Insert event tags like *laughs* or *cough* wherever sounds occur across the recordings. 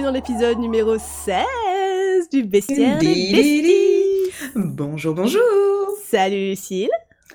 bienvenue dans l'épisode numéro 16 du Bestiaire des Besties. Bonjour, bonjour. Salut Lucille.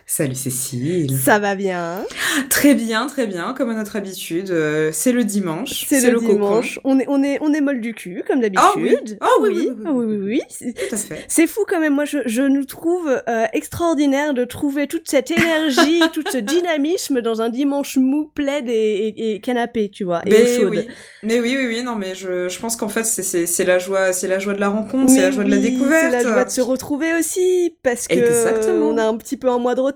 Salut Cécile. Ça va bien? Très bien, très bien, comme à notre habitude. euh, c'est le dimanche. C'est le, cocon. dimanche. On est, on est, on est molle du cul, comme d'habitude. Ah oui. Ah oui, oui, oui, Ah oui, oui, oui. C'est- fait. C'est fou quand même. Moi, je, je nous trouve euh, extraordinaire de trouver toute cette énergie, *laughs* tout ce dynamisme dans un dimanche mou, plaid et, et, et canapé, tu vois, et Mais chaude. oui, mais oui, oui, oui, non, mais je, je pense qu'en fait, c'est- la joie, c'est la joie de la rencontre, c'est la joie de la découverte. C'est la joie de se retrouver aussi, parce que Exactement. on a un petit peu un mois de retard,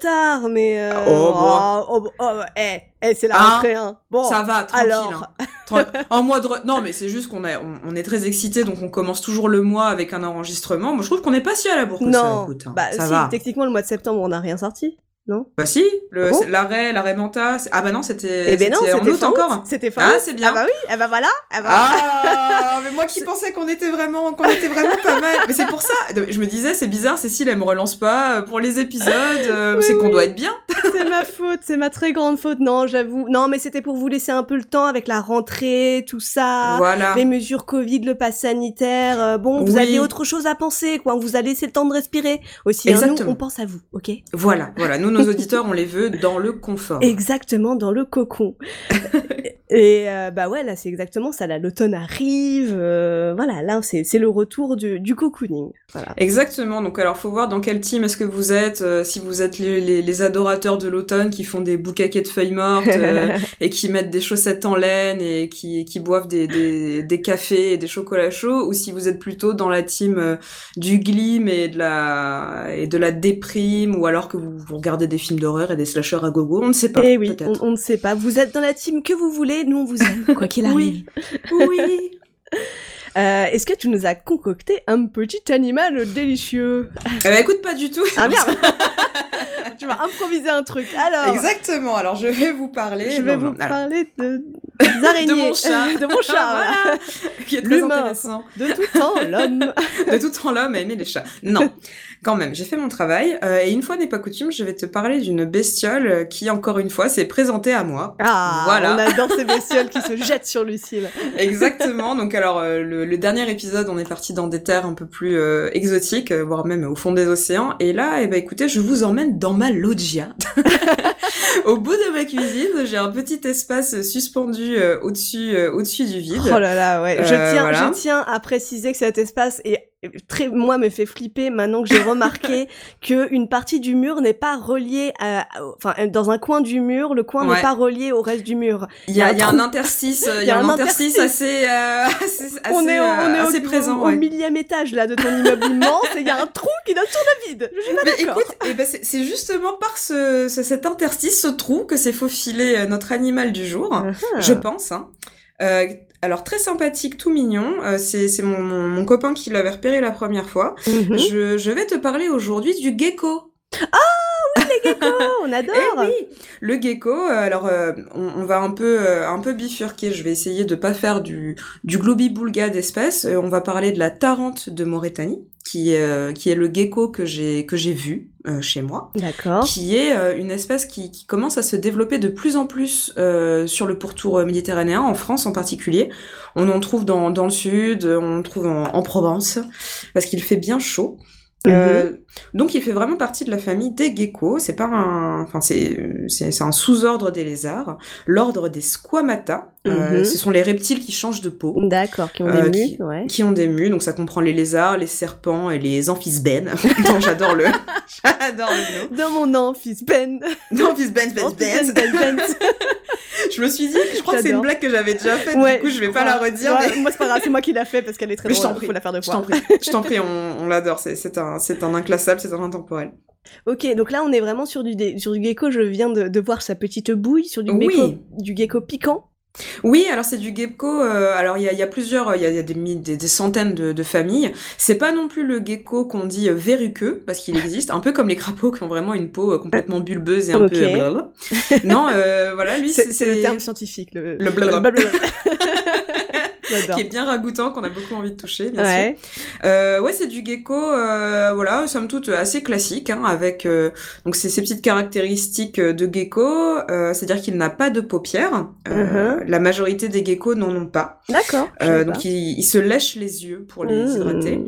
mais euh, Oh, oh, oh, oh, eh, eh, c'est la Hein rentrée, hein. Bon, Ça va, tranquille. alors. hein. Un mois de re- Non, mais c'est juste qu'on est, on, on est très excités, donc on commence toujours le mois avec un enregistrement. Moi, je trouve qu'on n'est pas si à la bourre que ça, non, écoute. hein. bah ça si, va. techniquement le mois de septembre on n'a rien sorti, non Bah si, Ah bon l'arrêt, l'arrêt Manta. Ah bah non, c'était Eh ben non, en août encore. C'était fin Ah, c'est bien. Ah bah oui, ah bah voilà, ah bah Ah, *laughs* mais moi qui pensais qu'on était vraiment, qu'on était vraiment pas mal. Mais c'est pour ça. Je me disais, c'est bizarre, Cécile, elle me relance pas euh, pour les épisodes. euh, *laughs* Oui, c'est qu'on doit être bien. *laughs* c'est ma faute, c'est ma très grande faute. Non, j'avoue. Non, mais c'était pour vous laisser un peu le temps avec la rentrée, tout ça. voilà. Les mesures Covid, le pass sanitaire, euh, bon, vous Oui. aviez autre chose à penser, quoi. On vous a laissé le temps de respirer aussi. hein. Nous, Exactement. on pense à vous, ok? Voilà, voilà. Nous, nos auditeurs, on les veut dans le confort. Exactement, dans le cocon. *laughs* Et euh, bah ouais, là, c'est exactement ça. Là, l'automne arrive. euh, voilà, là, c'est c'est le retour du, du cocooning. Voilà. Exactement. Donc, alors, faut voir dans quel team est-ce que vous êtes. euh, si vous êtes les, les, les adorateurs de l'automne qui font des boucaquets de feuilles mortes euh, *laughs* et qui mettent des chaussettes en laine et qui, qui boivent des, des, des cafés et des chocolats chauds, ou si vous êtes plutôt dans la team du glim et de la et de la déprime, ou alors que vous, vous regardez des films d'horreur et des slashers à gogo, on ne sait pas. Eh oui, on, on ne sait pas. Vous êtes dans la team que vous voulez, nous on vous aime, quoi *laughs* qu'il arrive. Oui, oui. *laughs* Euh, Est-ce que tu nous as concocté un petit animal délicieux Eh ben, écoute, pas du tout. Ah merde *laughs* Tu vas improviser un truc. Alors, Exactement. Alors, je vais vous parler. je vais non, vous non, alors, parler de *laughs* des araignées. De mon chat. *laughs* de mon chat. voilà. Qui est très intéressant. De tout temps, l'homme. De tout temps, l'homme a aimé les chats. Non, quand même, j'ai fait mon travail. euh, et une fois n'est pas coutume, je vais te parler d'une bestiole qui, encore une fois, s'est présentée à moi. Ah, Voilà. on adore ces bestioles qui se jettent sur Lucille. Exactement. Donc, alors, euh, le, le dernier épisode, on est parti dans des terres un peu plus euh, exotiques, euh, voire même au fond des océans. Et là, eh ben, écoutez, je vous emmène dans ma loggia. *laughs* au bout de ma cuisine, j'ai un petit espace suspendu euh, au-dessus, euh, au-dessus du vide. Oh là là, ouais. Je tiens, voilà. je tiens à préciser que cet espace est très, moi, me fait flipper maintenant que j'ai *laughs* remarqué que une partie du mur n'est pas reliée à, enfin, dans un coin du mur, le coin Ouais. n'est pas relié au reste du mur. Il y a, y a un interstice, euh, il y a un interstice assez, euh, assez, *laughs* assez, on est, au- on est euh, au- assez au, présent. au ouais. millième étage là de ton immeuble *laughs* immense et il y a un trou qui donne sur le vide. Je suis pas Mais écoute, eh ben c'est justement par ce, ce- cet interstice, ce trou, que s'est faufilé euh, notre animal du jour, Ah. je pense. Hein. Euh, alors très sympathique, tout mignon. Euh, c'est c'est mon, mon, mon copain qui l'avait repéré la première fois. Mhm. Je, je vais te parler aujourd'hui du gecko. Oh, on adore. Eh oui, le gecko. euh, Alors, euh, on, on va un peu, euh, un peu bifurquer. Je vais essayer de pas faire du, du globi-boulga d'espèces. Euh, on va parler de la tarente de Mauritanie, qui, est, qui est le gecko que j'ai, que j'ai vu chez moi, D'accord. qui est une espèce qui, qui commence à se développer de plus en plus sur le pourtour méditerranéen, en France en particulier. On en trouve dans, dans le sud, on en trouve en, en Provence, parce qu'il fait bien chaud. Mhm. Euh, donc il fait vraiment partie de la famille des geckos. C'est pas un, enfin c'est c'est un sous-ordre des lézards. L'ordre des squamata. Euh, Mhm. ce sont les reptiles qui changent de peau, D'accord, qui ont Euh, des qui- mues, ouais. qui ont des mues. Donc ça comprend les lézards, les serpents et les amphisbènes. *laughs* j'adore le, *laughs* j'adore le Dans mon amphis nom. Amphisbènes, bènes, bènes. Ben, ben, ben. *laughs* Je me suis dit, je crois que c'est une blague que j'avais déjà faite. Ouais, du coup je vais pas la redire. Mais- Moi, c'est pas grave, c'est moi qui l'a fait parce qu'elle est très Mais je t'en prie. Faut la faire deux Je t'en prie, je t'en prie, on, on l'adore. C'est c'est un, c'est un inclassable, c'est un intemporel. Ok, donc là, on est vraiment sur du, sur du gecko. Je viens de, de voir sa petite bouille sur du, Oui. gecko, du gecko piquant. Oui, alors c'est du gecko. euh, alors il y a, il y a plusieurs, il y a, il y a des, mi- des, des centaines de, de familles. C'est pas non plus le gecko qu'on dit euh, verruqueux parce qu'il existe, un peu comme les crapauds qui ont vraiment une peau euh, complètement bulbeuse et un peu. blablabla. Non, euh, voilà, lui *laughs* C'est le terme scientifique. Le, Le blablabla. blablabla. *laughs* qui est bien ragoûtant, qu'on a beaucoup envie de toucher, bien ouais. sûr. Euh, ouais, c'est du gecko, euh, voilà, somme toute assez classique, hein, avec euh, donc ces petites caractéristiques de gecko, euh, c'est-à-dire qu'il n'a pas de paupières. Uh-huh. La majorité des geckos n'en ont pas. D'accord. donc ils, se lèchent les yeux pour les mmh. hydrater.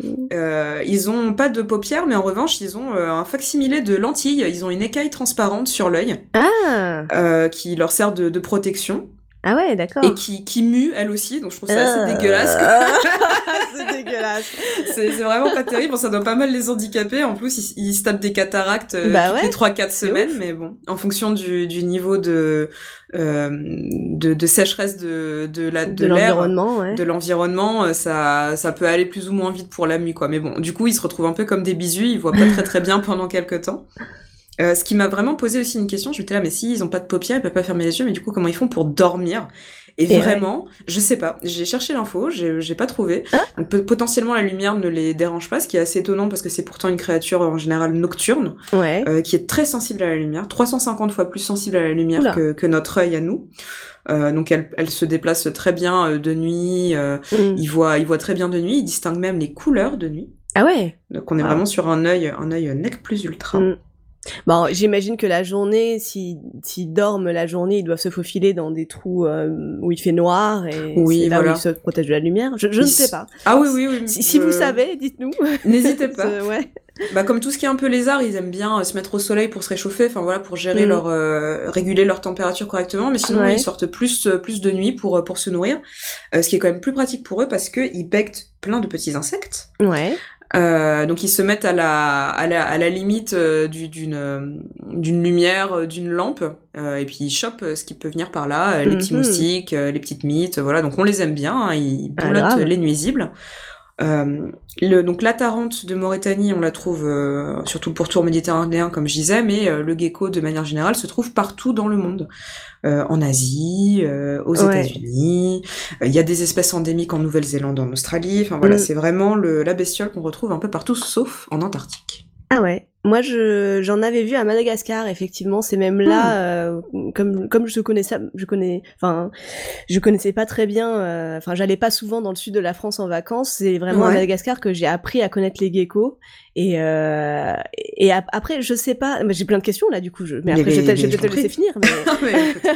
ils ont pas de paupières, mais en revanche, ils ont un facsimilé de lentilles. Ils ont une écaille transparente sur l'œil, ah. qui leur sert de, de protection. Ah ouais, d'accord. Et qui, qui mue, elle aussi, donc je trouve ça assez Euh. dégueulasse. *laughs* c'est *laughs* dégueulasse. C'est vraiment pas terrible, bon, ça doit pas mal les handicaper. En plus, ils, ils se tapent des cataractes euh, Bah toutes ouais, les 3-4 c'est semaines, mais bon, en fonction du, du niveau de, euh, de, de sécheresse de, de la De l'environnement, ouais. de l'environnement, ça, ça peut aller plus ou moins vite pour la nuit, quoi. Mais bon, du coup, ils se retrouvent un peu comme des bisous, ils voient pas très très bien pendant quelques temps. Euh, ce qui m'a vraiment posé aussi une question, je me là, mais si ils ont pas de paupières, ils peuvent pas fermer les yeux, mais du coup, comment ils font pour dormir? Et, Et vraiment, je sais pas. J'ai cherché l'info, j'ai pas trouvé. Ah. Donc, potentiellement, la lumière ne les dérange pas, ce qui est assez étonnant parce que c'est pourtant une créature en général nocturne, Ouais. euh, qui est très sensible à la lumière, 350 fois plus sensible à la lumière que, que notre œil à nous. Euh, donc elle, elle se déplace très bien de nuit, Mm. il voit, il voit très bien de nuit, il distingue même les couleurs de nuit. Ah ouais. Donc on est Wow. vraiment sur un œil, un œil nec plus ultra. Mm. Bon, j'imagine que la journée, si- s'ils dorment la journée, ils doivent se faufiler dans des trous euh, où il fait noir et Oui, là voilà. où ils se protègent de la lumière. Je, je ne sais pas. Ah oui, oui, oui. Si, si vous savez, dites-nous. N'hésitez pas. *laughs* Euh, ouais. Bah, comme tout ce qui est un peu lézard, ils aiment bien euh, se mettre au soleil pour se réchauffer, enfin voilà, pour gérer Mm. leur, euh, réguler leur température correctement. Mais sinon, Ouais. ils sortent plus, plus de nuit pour, pour se nourrir. Ce qui est quand même plus pratique pour eux parce que ils bectent plein de petits insectes. Ouais. Euh, donc ils se mettent à la, à la, à la limite euh, du- d'une, euh, d'une lumière, euh, d'une lampe, euh, et puis ils chopent ce qui peut venir par là, les petits Mhm. moustiques, les petites mites, voilà. Donc on les aime bien, hein, ils Ah, boulotent les nuisibles. Euh, le, donc la tarente de Mauritanie, on la trouve euh, surtout pour tour méditerranéen, comme je disais, mais euh, le gecko, de manière générale, se trouve partout dans le monde. Euh, en Asie, euh, aux Ouais. États-Unis. Il y a des espèces endémiques en Nouvelle-Zélande, en Australie. Enfin voilà, Mm. c'est vraiment le, la bestiole qu'on retrouve un peu partout, sauf en Antarctique. Ah ouais. Moi, je j'en avais vu à Madagascar. Effectivement, c'est même là, euh, comme comme je connais ça, je connais, enfin, je connaissais pas très bien. euh, Enfin, j'allais pas souvent dans le sud de la France en vacances. C'est vraiment à. Madagascar que j'ai appris à connaître les geckos. Et euh, et ap- après, je sais pas. mais J'ai plein de questions là, du coup. Je, mais Mais après, je vais les- peut-être je vais mais peut-être te laisser finir. Mais, *laughs* Mais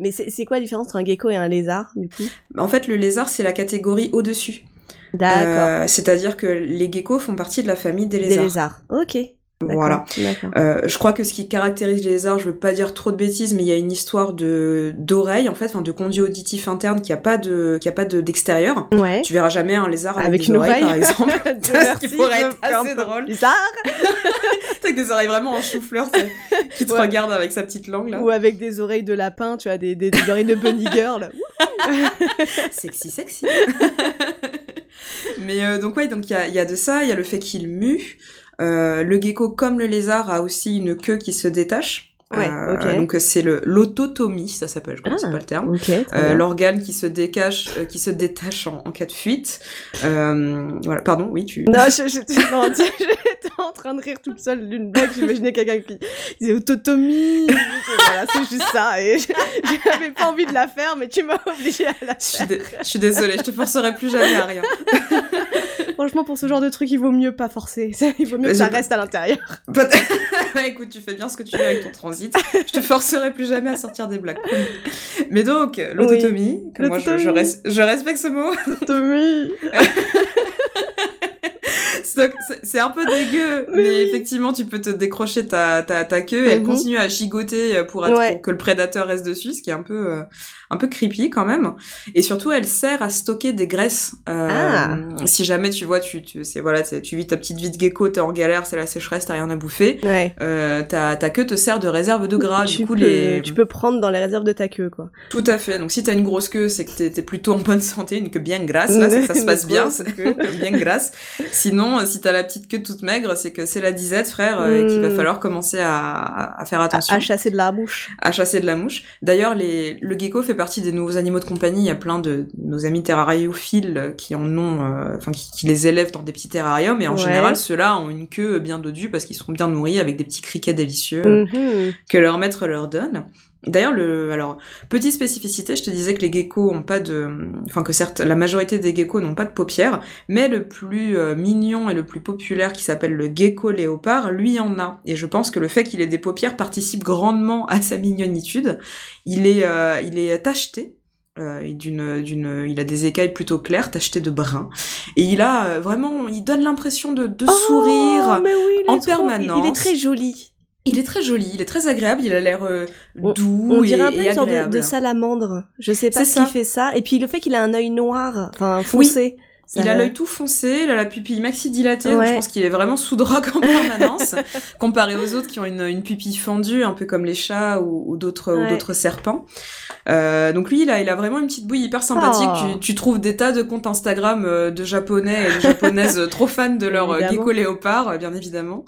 *laughs* mais c'est quoi la différence entre un gecko et un lézard, du coup? En fait, le lézard, c'est la catégorie au-dessus. D'accord. Euh, C'est-à-dire que les geckos font partie de la famille des Des lézards. lézards. Ok. Voilà. Euh, je crois que ce qui caractérise les lézards, je veux pas dire trop de bêtises, mais il y a une histoire de d'oreille en fait, enfin de conduit auditif interne qui a pas de qui a pas de d'extérieur. Ouais. Tu verras jamais un lézard avec, une oreille. par exemple. *laughs* *laughs* Ce qui pourrait être assez drôle. Bizarre. *laughs* avec des oreilles vraiment en chou-fleur, qui te Ouais. regarde avec sa petite langue là. Ou avec des oreilles de lapin, tu as des, des, des oreilles de bunny girl. sexy, sexy. Mais euh, donc ouais, donc il y a, il y a de ça, il y a le fait qu'il mue. Euh, le gecko, comme le lézard, a aussi une queue qui se détache. Ouais, Euh, ok. Donc c'est le l'autotomie, ça s'appelle, je connais Ah. pas le terme. Ok, très Euh, bien. L'organe qui se décache, euh, qui se détache en, en cas de fuite. Euh, voilà, pardon, oui, tu. Non, je- je- non, *laughs* tu- j'étais en train de rire toute seule d'une blague. J'imaginais quelqu'un qui disait autotomie. voilà, c'est juste ça. Et je- j'avais pas envie de la faire, mais tu m'as obligée à la Je suis, faire. dé- je suis désolée, je te forcerai plus jamais à rien. *laughs* Franchement, pour ce genre de truc, il vaut mieux pas forcer. *laughs* Il vaut mieux que ça reste à l'intérieur. *laughs* Bah, écoute, tu fais bien ce que tu veux avec ton transit. Je te forcerai plus jamais à sortir des blagues. Mais donc, l'autotomie, moi je, je, L'autotomie. res- je respecte ce mot. Autotomie. *laughs* C'est un peu dégueu, mais effectivement, tu peux te décrocher ta, ta, ta queue et elle Mhm. continue à gigoter euh, pour, être, Ouais. pour que le prédateur reste dessus, ce qui est un peu, euh, un peu creepy quand même. Et surtout, elle sert à stocker des graisses. Euh, Ah. Si jamais tu vois, tu, tu, c'est, voilà, tu vis ta petite vie de gecko, t'es en galère, c'est la sécheresse, t'as rien à bouffer. Ouais. Euh, ta, ta queue te sert de réserve de gras. tu, du coup, peux, les... tu peux prendre dans les réserves de ta queue, quoi. Tout à fait. Donc, si t'as une grosse queue, c'est que t'es, t'es plutôt en bonne santé, une queue bien grasse, là, que ça se passe bien, grosse c'est que bien grasse. Sinon, euh, si t'as la petite queue toute maigre, c'est que c'est la disette, frère, et qu'il va Mm. falloir commencer à, à faire À, attention. à chasser de la mouche. à chasser de la mouche. D'ailleurs, les, le gecko fait partie des nouveaux animaux de compagnie. Il y a plein de nos amis terrariophiles qui en ont, euh, qui, qui les élèvent dans des petits terrariums. Et en Ouais. général, ceux-là ont une queue bien dodue parce qu'ils sont bien nourris avec des petits criquets délicieux Mhm. que leur maître leur donne. D'ailleurs, le, alors, petite spécificité, je te disais que les geckos ont pas de, enfin que certes, la majorité des geckos n'ont pas de paupières, mais le plus euh, mignon et le plus populaire qui s'appelle le gecko léopard, lui en a. Et je pense que le fait qu'il ait des paupières participe grandement à sa mignonitude. Il est, euh, il est tacheté. Euh, d'une, d'une, il a des écailles plutôt claires, tachetées de brun, et il a euh, vraiment, il donne l'impression de, de Oh, sourire mais oui, il est en trop- permanence. Il est très joli. Il est très joli, il est très agréable, il a l'air euh, doux On dirait un peu une sorte de, salamandre. Je sais pas ce qui fait ça. Et puis le fait qu'il a un œil noir, enfin foncé. ça- Il a l'œil tout foncé, il a la pupille maxi dilatée, donc je pense qu'il est vraiment sous drogue en permanence, *laughs* comparé aux autres qui ont une, une pupille fendue, un peu comme les chats ou, ou d'autres ou Ouais. d'autres serpents. Euh, donc lui, il a, il a vraiment une petite bouille hyper sympathique. Oh. Tu, tu trouves des tas de comptes Instagram euh, de japonais et de japonaises *laughs* trop fans de leur euh, Évidemment. gecko léopard, bien évidemment.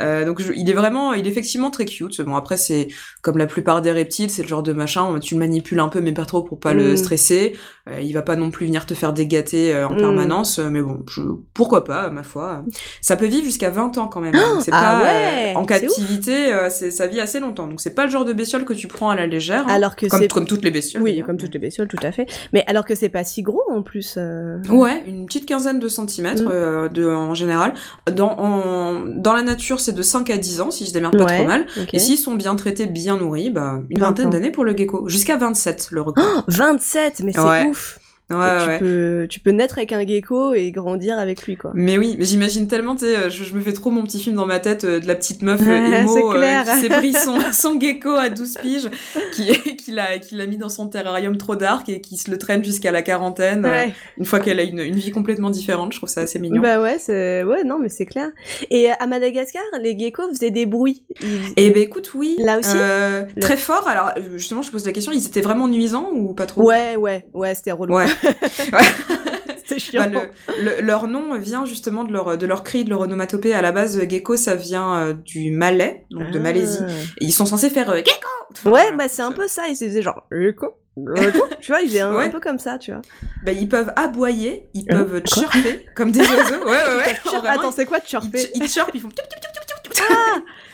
Euh, donc je- il est vraiment, il est effectivement très cute. Bon après c'est comme la plupart des reptiles, c'est le genre de machin, tu le manipules un peu mais pas trop pour pas le Mm. stresser. Euh, il va pas non plus venir te faire dégater euh, en Mm. permanence, mais bon, je- pourquoi pas, ma foi. Ça peut vivre jusqu'à 20 ans quand même. hein. C'est ah pas ouais, euh, en c'est ouf. captivité, euh, c'est ça vit assez longtemps. Donc c'est pas le genre de bestiole que tu prends à la légère. hein. Alors que comme, c'est comme toutes les bestioles. oui, comme toutes les bestioles, tout à fait. Mais alors que c'est pas si gros en plus. euh. Ouais, une petite quinzaine de centimètres Mm. euh, de, en général. Dans, en, dans la nature, c'est de 5 à 10 ans, si je démerde pas Ouais, trop mal. ok. Et s'ils sont bien traités, bien nourris, bah, une 20 vingtaine d'années pour le gecko. Jusqu'à 27, le record. Oh, 27, mais c'est Ouais. ouf. Ouais, tu ouais. peux tu peux naître avec un gecko et grandir avec lui quoi. Mais oui, mais j'imagine tellement, tu sais, euh, je, je me fais trop mon petit film dans ma tête euh, de la petite meuf euh, émo euh, qui s'est pris son, *laughs* son gecko à 12 piges, qui, *laughs* qui l'a mis dans son terrarium trop dark et qui se le traîne jusqu'à la quarantaine, Ouais. une fois qu'elle a une, une vie complètement différente. Je trouve ça assez mignon. Bah ouais, ouais non mais c'est clair. Et à Madagascar, les geckos faisaient des bruits. Ils- Eh ben écoute, oui. Là aussi Le- Très fort. Alors justement, je pose la question, ils étaient vraiment nuisants ou pas trop? Ouais, ouais, ouais, c'était relou. Ouais. *laughs* c'était chiant. Bah, le- le- leur nom vient justement de leur, de leur cri, de leur onomatopée. À la base, gecko, ça vient euh, du malais, donc de Malaisie. Et ils sont censés faire euh, gecko Ah. Ouais, bah c'est un peu ça, ils faisaient genre gecko. *laughs* tu vois, ils un, Ouais. un peu comme ça, tu vois. Bah, ils peuvent aboyer, ils Hein peuvent chirper comme des *laughs* oiseaux. Ouais, ouais, ouais. Chirp- Vraiment, Attends, c'est quoi chirper ils, chirpent, ils font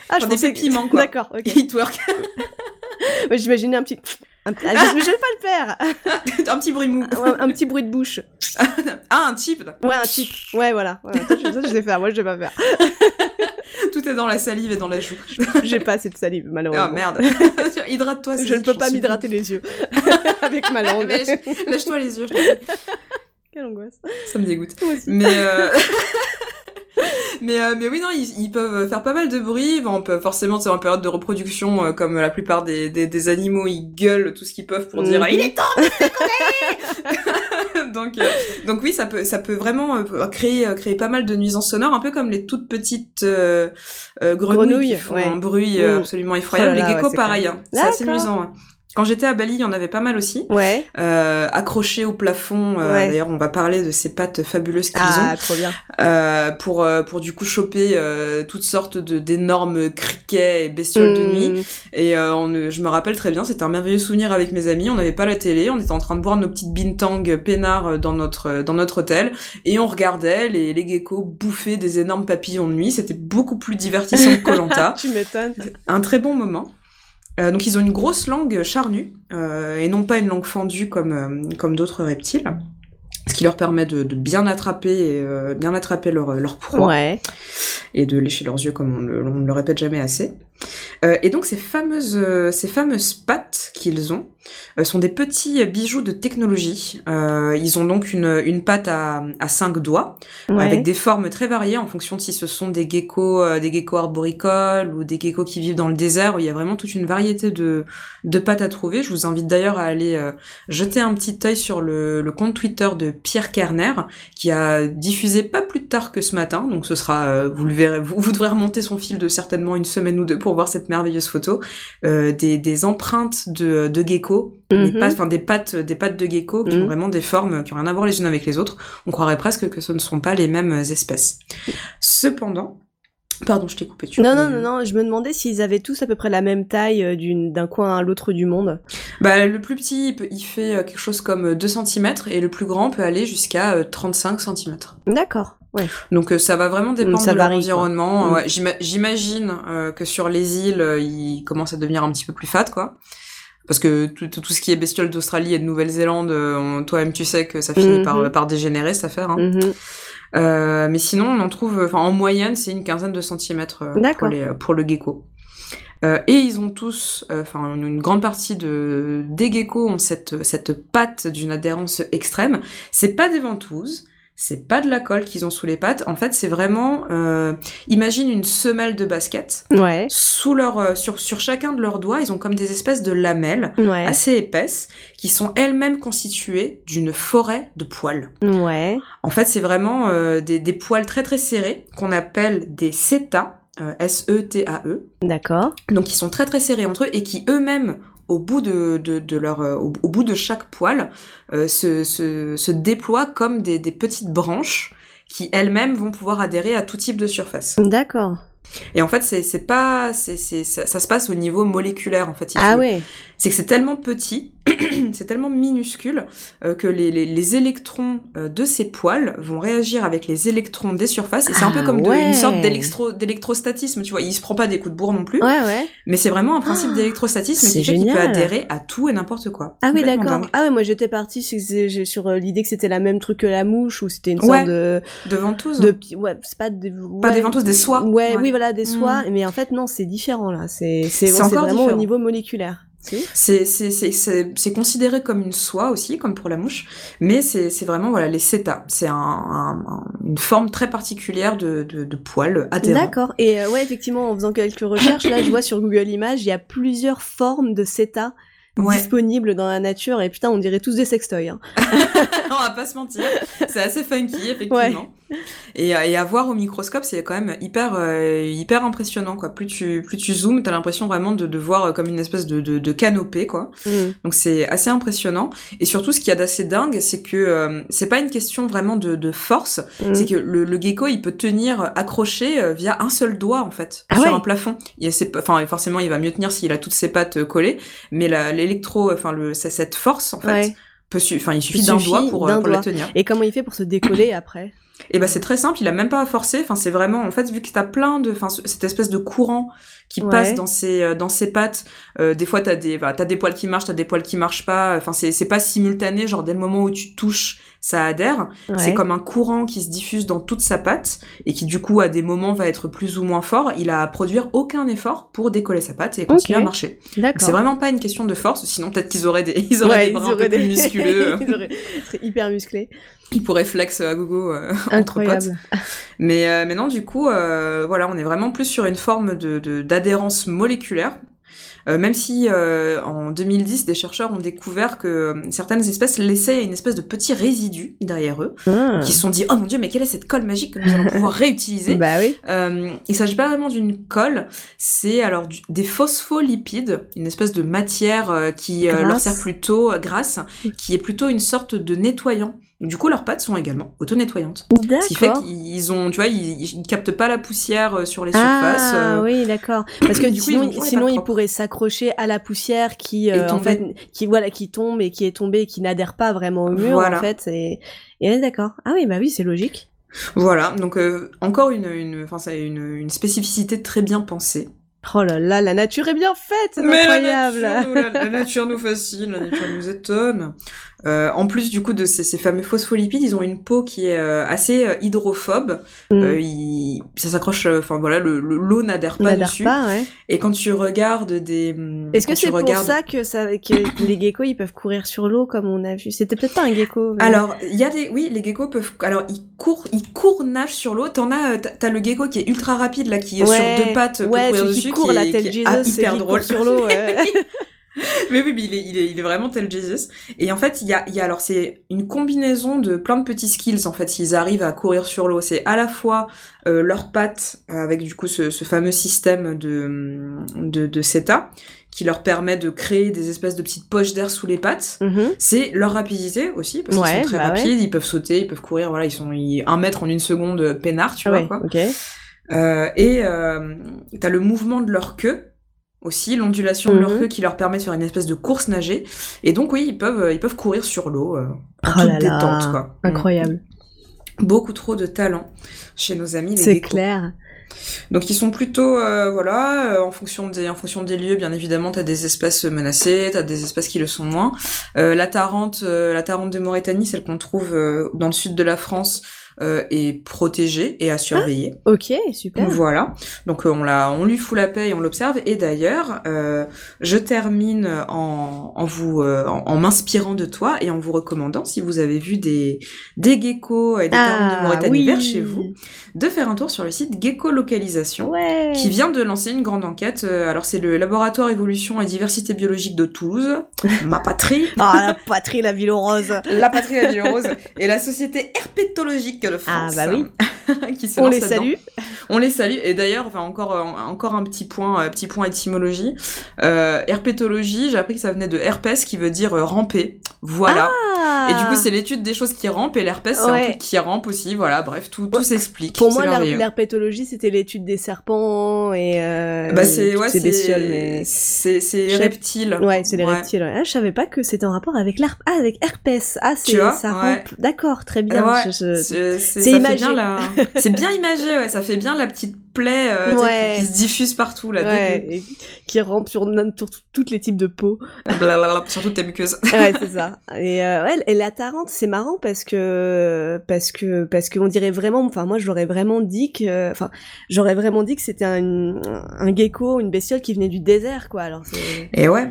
Ah, Genre des pensais pépiments, quoi. D'accord, ok. ils twerk. Ouais, J'imaginais un petit. Un... Ah, vais pas le faire. *laughs* un petit bruit mou. un, un petit bruit de bouche. *laughs* Ah, un chip. Ouais, un tic. Ouais, voilà. Ouais, ça, je, sais faire. Moi, je vais pas faire. *laughs* Tout est dans la salive et dans la joue. J'ai pas assez de salive, malheureusement. Ah merde. Hydrate-toi. Je ne peux pas m'hydrater les yeux avec ma langue. Lâche-toi les yeux. Quelle angoisse. ça me dégoûte. Moi aussi. Mais euh... *laughs* mais euh, mais oui non, ils, ils peuvent faire pas mal de bruit. On peut forcément c'est en période de reproduction, euh, comme la plupart des, des, des animaux, ils gueulent tout ce qu'ils peuvent pour dire Mhm. il est temps de *laughs* donc euh, donc oui ça peut ça peut vraiment euh, créer euh, créer pas mal de nuisances sonores, un peu comme les toutes petites euh, euh, grenouilles, Grenouilles, qui font ouais. un bruit euh, Mhm. absolument effroyable. Oh là là, les geckos ouais, pareil, hein. c'est assez nuisant. ouais. Quand j'étais à Bali, il y en avait pas mal aussi Ouais. euh, accrochés au plafond. euh, Ouais. D'ailleurs, on va parler de ces pattes fabuleuses qu'ils Ah, ont trop bien. euh, pour euh, pour du coup choper euh, toutes sortes de d'énormes criquets et bestioles de nuit. Mmh. Et euh, on, je me rappelle très bien, c'était un merveilleux souvenir avec mes amis. On n'avait pas la télé, on était en train de boire nos petites bintang peinards dans notre dans notre hôtel et on regardait les les geckos bouffer des énormes papillons de nuit. C'était beaucoup plus divertissant que *laughs* Colanta. tu m'étonnes. un très bon moment. Euh, donc ils ont une grosse langue charnue euh, et non pas une langue fendue comme euh, comme d'autres reptiles, ce qui leur permet de, de bien attraper bien attraper leur leur proie Ouais. et de lécher leurs yeux comme on ne le répète jamais assez. Euh, et donc ces fameuses euh, ces fameuses pattes qu'ils ont euh, sont des petits bijoux de technologie. Ils ont donc une une patte à à cinq doigts Ouais. avec des formes très variées en fonction de si ce sont des geckos, des geckos arboricoles ou des geckos qui vivent dans le désert. Où il y a vraiment toute une variété de de pattes à trouver. Je vous invite d'ailleurs à aller jeter un petit œil sur le, le compte Twitter de Pierre Kerner qui a diffusé pas plus tard que ce matin. Donc ce sera, vous le verrez, vous, vous devrez remonter son fil de certainement une semaine ou deux pour voir cette merveilleuse photo euh, des, des empreintes de, de geckos, des Mhm. pattes, enfin des pattes, des pattes de geckos qui Mhm. ont vraiment des formes qui ont rien à voir les unes avec les autres. On croirait presque que ce ne sont pas les mêmes espèces. Cependant, pardon, je t'ai coupé. Tu Non, non, non, non, je me demandais s'ils avaient tous à peu près la même taille euh, d'un coin à l'autre du monde. Bah, le plus petit, il, peut- il fait euh, quelque chose comme 2 cm et le plus grand peut aller jusqu'à euh, 35 cm. D'accord. Ouais. Donc euh, ça va vraiment dépendre ça de leur varie, quoi. environnement. Ouais, j'ima- J'imagine euh, que sur les îles, euh, ils commencent à devenir un petit peu plus fat, quoi. parce que tout, tout, ce qui est bestiole d'Australie et de Nouvelle-Zélande, toi-même tu sais que ça finit par, mhm. par dégénérer cette affaire. Hein. Mhm. Euh, mais sinon, on en trouve, en moyenne, c'est une quinzaine de centimètres pour, les, pour le gecko. Euh, et ils ont tous, euh, enfin une grande partie de des geckos ont cette cette patte d'une adhérence extrême. C'est pas des ventouses, c'est pas de la colle qu'ils ont sous les pattes. En fait, c'est vraiment, euh, imagine une semelle de basket. Ouais. Sous leur, euh, sur, sur chacun de leurs doigts, ils ont comme des espèces de lamelles assez épaisses qui sont elles-mêmes constituées d'une forêt de poils. Ouais. En fait, c'est vraiment euh, des, des poils très très serrés qu'on appelle des seta. S-E-T-A-E. -E. D'accord. Donc ils sont très très serrés entre eux et qui eux-mêmes au bout de, de, de leur, euh, au, bout de chaque poil, euh, se, se, se déploient comme des, des petites branches qui elles-mêmes vont pouvoir adhérer à tout type de surface. D'accord. Et en fait, c'est pas c'est c'est ça, ça, se passe au niveau moléculaire en fait. Ah ouais. C'est que c'est tellement petit, *clears throat* c'est tellement minuscule euh, que les, les, les électrons euh, de ces poils vont réagir avec les électrons des surfaces et c'est un peu Ah comme de- une sorte d'électro d'électrostatisme. Tu vois, il se prend pas des coups de bourre non plus, Ouais, ouais. mais c'est vraiment un principe Ah, d'électrostatisme qui fait qu'il peut adhérer à tout et n'importe quoi. Ah oui, d'accord. Ah ouais, moi j'étais partie sur, sur, euh, l'idée que c'était la même truc que la mouche ou c'était une sorte de, De ventouse. de ouais, c'est pas des, Pas ouais. des ventouses, des soies. Ouais, oui, voilà, des Mm. soies. Mais en fait, non, c'est différent là. C'est, encore vraiment au différent. niveau moléculaire. Si C'est considéré comme une soie aussi, comme pour la mouche, mais c'est vraiment voilà les seta. C'est un, un- un- une forme très particulière de de, de poils adhérents. D'accord. Et euh, ouais, effectivement, en faisant quelques recherches, là, je vois sur Google Images, il y a plusieurs formes de CETA Ouais. disponibles dans la nature. Et putain, on dirait tous des sextoys. Hein. *laughs* on va pas se mentir, c'est assez funky effectivement. Et, euh, et à voir au microscope, c'est quand même hyper euh, hyper impressionnant quoi. Plus tu plus tu zoomes, t'as l'impression vraiment de, de voir euh, comme une espèce de de, de canopée quoi. Mm. Donc c'est assez impressionnant. Et surtout, ce qu'il y a d'assez dingue, c'est que euh, c'est pas une question vraiment de, de force. Mm. C'est que le, le gecko, il peut tenir accroché via un seul doigt en fait Ah sur ouais. un plafond. Il ses- enfin forcément, il va mieux tenir s'il a toutes ses pattes collées. Mais l'électro, enfin le cette force en fait, Ouais. peut enfin il suffit d'un doigt pour, pour la tenir. Et comment il fait pour se décoller après? Et ben c'est très simple, il a même pas à forcer. Enfin c'est vraiment en fait vu que t'as plein de, enfin ce- cette espèce de courant qui Ouais. passe dans ses euh, dans ses pattes. euh, des fois t'as des voilà, t'as des poils qui marchent, t'as des poils qui marchent pas. Enfin c'est c'est pas simultané. Genre dès le moment où tu touches, ça adhère. C'est comme un courant qui se diffuse dans toute sa patte et qui du coup à des moments va être plus ou moins fort. Il a à produire aucun effort pour décoller sa patte et continuer Ok. à marcher. C'est vraiment pas une question de force. Sinon peut-être qu'ils auraient des *laughs* ils auraient Ouais, des bras un peu plus des- *laughs* musculeux. ils auraient- hyper musclés. Ils pourraient flex à gogo euh, *laughs* entre potes. Mais, euh, mais non, du coup, euh, voilà, on est vraiment plus sur une forme de de- d'adhérence moléculaire. Euh, même si euh, en 2010, des chercheurs ont découvert que euh, certaines espèces laissaient une espèce de petit résidu derrière eux, Ah. qui se sont dit oh mon dieu, mais quelle est cette colle magique que nous allons pouvoir réutiliser? Bah oui. euh, Il s'agit pas vraiment d'une colle, c'est alors du- des phospholipides, une espèce de matière euh, qui euh, leur sert plutôt euh, grasse, qui est plutôt une sorte de nettoyant. Du coup, leurs pattes sont également auto-nettoyantes. Ce qui fait qu'ils ont, tu vois, ils, ils captent pas la poussière euh, sur les surfaces. Ah euh, oui, d'accord. *clears throat* Parce que du coup, Sinon, sinon, ils sinon pattes il propres. pourrait s'accrocher à la poussière qui, euh, en fait, qui voilà, qui tombe et qui est tombée et qui n'adhère pas vraiment au mur, Voilà. en fait. Et, et d'accord. Ah oui, bah oui, c'est logique. Voilà, donc euh, encore une, une, enfin, une, une spécificité très bien pensée. Oh là là, la nature est bien faite, c'est incroyable. La nature, nous, la, la nature nous fascine, la nature nous étonne. Euh, en plus du coup de ces, ces fameux phospholipides, ils ont une peau qui est euh, assez euh, hydrophobe. Mm. Euh, ils- ça s'accroche, euh, enfin voilà, le- le- l'eau n'adhère pas n'adhère dessus. pas, ouais. Et quand tu regardes des, hum, Est-ce que c'est pour regardes- ça que ça, que les geckos ils peuvent courir sur l'eau comme on a vu? C'était peut-être pas un gecko. mais- Alors, il y a des, oui, les geckos peuvent, alors ils courent, ils courent, nagent sur l'eau. T'en as, euh, t'as le gecko qui est ultra rapide là, qui est Ouais, sur deux pattes, peut ouais, courir dessus, qui court la telle qui est, Jesus, c'est hyper drôle sur l'eau. *laughs* *laughs* Mais oui, mais il est, il est, il est vraiment tel Jesus. Et en fait, il y a, il y a alors c'est une combinaison de plein de petits skills. En fait, s'ils arrivent à courir sur l'eau, c'est à la fois euh, leurs pattes euh, avec du coup ce, ce fameux système de de, de CETA qui leur permet de créer des espèces de petites poches d'air sous les pattes. Mhm. C'est leur rapidité aussi parce qu'ils Ouais, sont très bah ouais. rapides, ils peuvent sauter, ils peuvent courir. Voilà, ils sont ils- un mètre en une seconde euh, peinard, tu vois ouais, quoi. ok. Euh, et euh, t'as le mouvement de leur queue aussi, l'ondulation de leur Mhm. queue qui leur permet de faire une espèce de course nagée. Et donc oui, ils peuvent, ils peuvent courir sur l'eau euh, en Oh toute là. Quoi. Incroyable. Mm. Beaucoup trop de talent chez nos amis C'est clair. Donc ils sont plutôt euh, voilà euh, en fonction des en fonction des lieux bien évidemment t'as des espèces menacées t'as des espèces qui le sont moins euh, la Tarente la Tarente de Mauritanie celle qu'on trouve dans le sud de la France euh, est protégé et à surveiller. Ah, ok, super. Voilà. Donc euh, on la, on lui fout la paix et on l'observe. Et d'ailleurs, euh, je termine en, en vous, euh, en, m'inspirant de toi et en vous recommandant, si vous avez vu des des geckos et des ah, de Mauritanie vers chez vous, de faire un tour sur le site Gecko Localisation, qui vient de lancer une grande enquête. alors c'est le laboratoire évolution et diversité biologique de Toulouse, *laughs* ma patrie. Ah la patrie, la ville rose. la patrie, la ville rose. Et la société herpétologique ah bah oui. *laughs* qui On les salue. On les salue. Et d'ailleurs, enfin encore euh, encore un petit point, euh, petit point étymologie. Euh, herpétologie, j'ai appris que ça venait de herpès, qui veut dire ramper. Voilà. Ah. Et du coup, c'est l'étude des choses qui rampent et l'herpès, c'est un truc qui rampe aussi. Voilà, bref, tout, tout s'explique. Pour moi, l'herpétologie, c'était l'étude des serpents et bah c'est ouais, c'est c'est reptiles. Ouais, c'est les reptiles. Ah, je savais pas que c'était en rapport avec l'herpès. Ah, avec herpès. Ah, c'est ça rampe. D'accord, très bien. C'est imagé. *laughs* C'est bien imagé, ouais. Ça fait bien la petite plaie euh, qui, se diffuse partout là. Ouais, qui rampe sur, tous les types de peau. *laughs* sur toutes tes muqueuses. *laughs* ouais, c'est ça. Et, euh, ouais, et la Tarente, c'est marrant parce que parce que parce qu'on dirait vraiment. Enfin, moi, j'aurais vraiment dit que. Enfin, j'aurais vraiment dit que c'était un, un gecko, une bestiole qui venait du désert, quoi. Alors. Et ouais.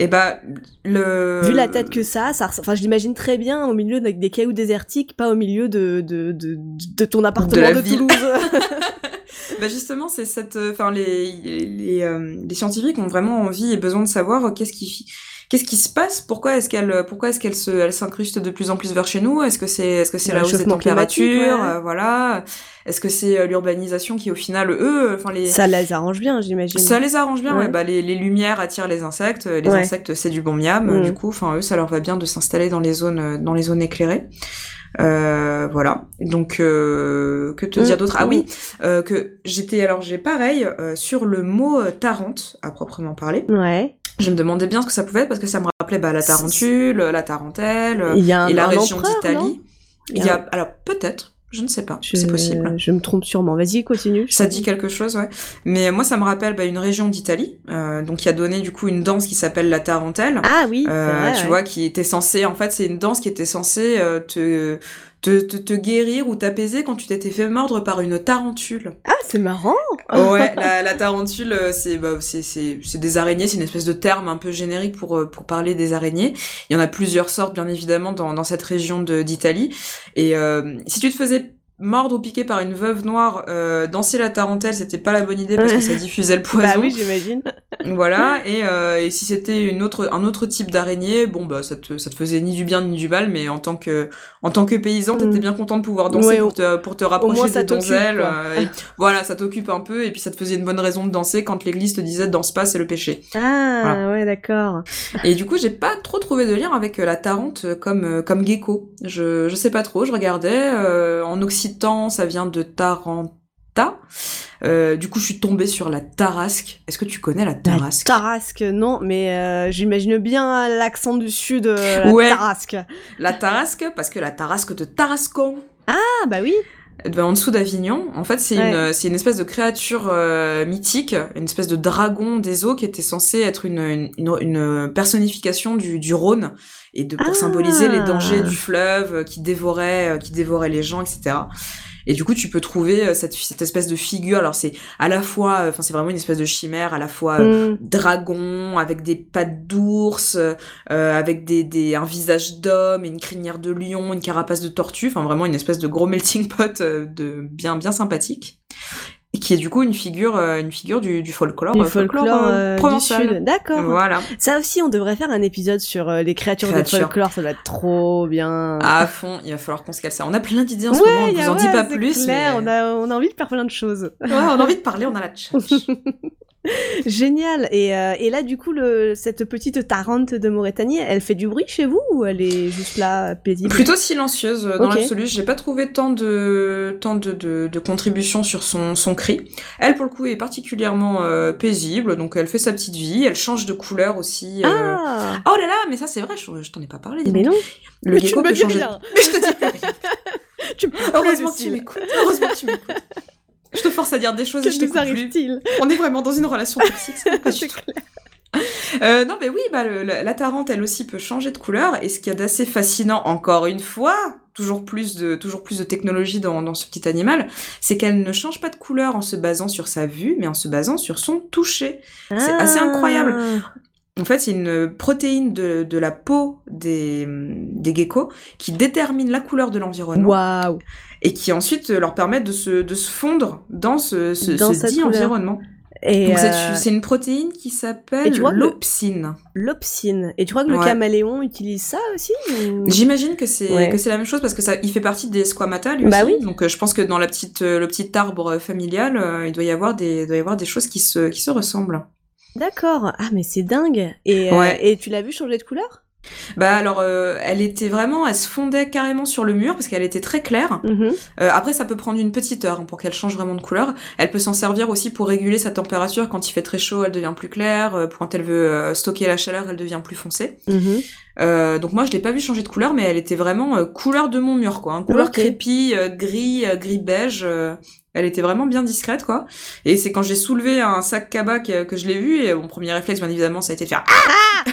Et bah le vu la tête que ça, ça enfin je l'imagine très bien au milieu de, des cailloux désertiques, pas au milieu de de de, de ton appartement de, Toulouse. *laughs* *laughs* bah justement, c'est cette enfin les les, euh, les, scientifiques ont vraiment envie et besoin de savoir qu'est-ce qui qu'est-ce qui se passe? Pourquoi est-ce qu'elle pourquoi est-ce qu'elle se elle s'incruste de plus en plus vers chez nous? Est-ce que c'est est-ce que c'est la hausse des températures? euh, voilà est-ce que c'est euh, l'urbanisation qui, au final, eux, enfin les... Ça les arrange bien, j'imagine. Ça les arrange bien, ouais. bah, les, les, lumières attirent les insectes, les insectes, c'est du bon miam, mm. du coup, enfin, eux, ça leur va bien de s'installer dans les zones, euh, dans les zones éclairées. Euh, voilà. Donc, euh, que te dire mm. d'autre? Ah oui, euh, que j'étais, alors j'ai pareil, sur le mot Tarente, à proprement parler. Ouais. Je me demandais bien ce que ça pouvait être parce que ça me rappelait bah, la Tarentule, la Tarentelle et la région d'Italie. Il y a, alors peut-être, je ne sais pas, c'est possible. Je me trompe sûrement. Vas-y, continue. Ça dit quelque chose, ouais. Mais moi, ça me rappelle bah, une région d'Italie, euh, donc qui a donné du coup une danse qui s'appelle la tarentelle. Ah oui. Euh, tu vois, qui était censée, en fait, c'est une danse qui était censée euh, te te, te, te, guérir ou t'apaiser quand tu t'étais fait mordre par une tarentule. Ah, c'est marrant Ouais, *laughs* la, la tarentule, euh, c'est bah, c'est des araignées, c'est une espèce de terme un peu générique pour, euh, pour parler des araignées. Il y en a plusieurs sortes, bien évidemment, dans, dans cette région d'Italie. Et euh, si tu te faisais mordre ou piquer par une veuve noire, euh, danser la tarentelle, c'était pas la bonne idée parce que ça diffusait le poison. Bah oui, j'imagine. voilà. Et, euh, et si c'était une autre, un autre type d'araignée, bon bah ça te, ça te faisait ni du bien ni du mal, mais en tant que, en tant que paysan, mm. t'étais bien content de pouvoir danser pour te, pour te rapprocher de donzelles. Euh, *laughs* voilà, ça t'occupe un peu et puis ça te faisait une bonne raison de danser quand l'église te disait danse pas, c'est le péché. Ah ouais, d'accord. Et du coup, j'ai pas trop trouvé de lien avec la tarente comme, comme gecko. Je, je sais pas trop. Je regardais en Occident ça vient de Taranta. Euh, du coup, je suis tombée sur la Tarasque. Est-ce que tu connais la Tarasque la Tarasque, non, mais euh, j'imagine bien l'accent du sud, euh, la Tarasque. La Tarasque, parce que la Tarasque de Tarascon. Ah, bah oui. Ben, en dessous d'Avignon. En fait, c'est une, c'est une espèce de créature mythique, une espèce de dragon des eaux qui était censé être une, une, une personnification du, du Rhône et de pour symboliser les dangers du ah. fleuve euh, qui dévorait euh, qui dévorait les gens etc et du coup tu peux trouver euh, cette, cette espèce de figure alors c'est à la fois enfin c'est vraiment une espèce de chimère à la fois mm. dragon avec des pattes d'ours euh, avec des, des un visage d'homme et une crinière de lion une carapace de tortue enfin vraiment une espèce de gros *laughs* melting pot de bien bien sympathique qui est du coup une figure, euh, une figure du, du folklore, du folklore, euh, provençal. D'accord. Voilà. Ça aussi, on devrait faire un épisode sur euh, les créatures, de folklore. Ça doit être trop bien. À fond. Il va falloir qu'on se cale ça. On a plein d'idées en ce moment. On vous en dit pas plus. Mais... On a, on a envie de faire plein de choses. Ouais, on a envie de parler. On a la *laughs* challenge. *laughs* Génial. Et, euh, et, là, du coup, le, cette petite Tarente de Mauritanie, elle fait du bruit chez vous ou elle est juste là paisible? Plutôt silencieuse euh, dans l'absolu. J'ai pas trouvé tant de tant de, de, de contributions sur son, son cri. Elle, pour le coup, est particulièrement euh, paisible. Donc, elle fait sa petite vie. Elle change de couleur aussi. Ah oh là là, mais ça, c'est vrai. Je, t'en ai pas parlé. Mais non. Le gecko peut changer. *laughs* Mais je te dis *laughs* tu Heureusement que tu m'écoutes. Heureusement que tu m'écoutes. Je te force à dire des choses et je te nous coupe arrive-t-il On est vraiment dans une relation toxique, c'est *laughs* clair. Euh, non, mais oui, bah, le- la, tarente, elle aussi, peut changer de couleur. Et ce qu'il y a d'assez fascinant, encore une fois, toujours plus de, toujours plus de technologie dans, dans ce petit animal, c'est qu'elle ne change pas de couleur en se basant sur sa vue, mais en se basant sur son toucher. C'est assez incroyable. En fait, c'est une protéine de, de la peau des, des geckos qui détermine la couleur de l'environnement Waouh et qui ensuite leur permet de se, de se fondre dans ce, ce, Dans ce cette dit couleur. environnement. Et Donc euh, c'est une protéine qui s'appelle l'opsine. l'opsine. Et tu crois que le Ouais. caméléon utilise ça aussi ou- J'imagine que c'est Ouais. que c'est la même chose parce que ça il fait partie des squamata lui Bah aussi. oui. Donc euh, je pense que dans la petite euh, le petit arbre familial, euh, il doit y avoir des doit y avoir des choses qui se qui se ressemblent. D'accord. Ah mais c'est dingue. Et, euh, et tu l'as vu changer de couleur? Bah alors euh, elle était vraiment elle se fondait carrément sur le mur parce qu'elle était très claire. Mhm. Euh, après ça peut prendre une petite heure hein, pour qu'elle change vraiment de couleur. Elle peut s'en servir aussi pour réguler sa température quand il fait très chaud, elle devient plus claire, Euh, quand elle veut stocker la chaleur, elle devient plus foncée. Mhm. Donc moi je l'ai pas vu changer de couleur mais elle était vraiment couleur de mon mur quoi, hein, couleur Ok. crépi, gris, gris beige. Euh, elle était vraiment bien discrète quoi. Et c'est quand j'ai soulevé un sac cabas que, que je l'ai vu et mon premier réflexe bien évidemment ça a été de faire ah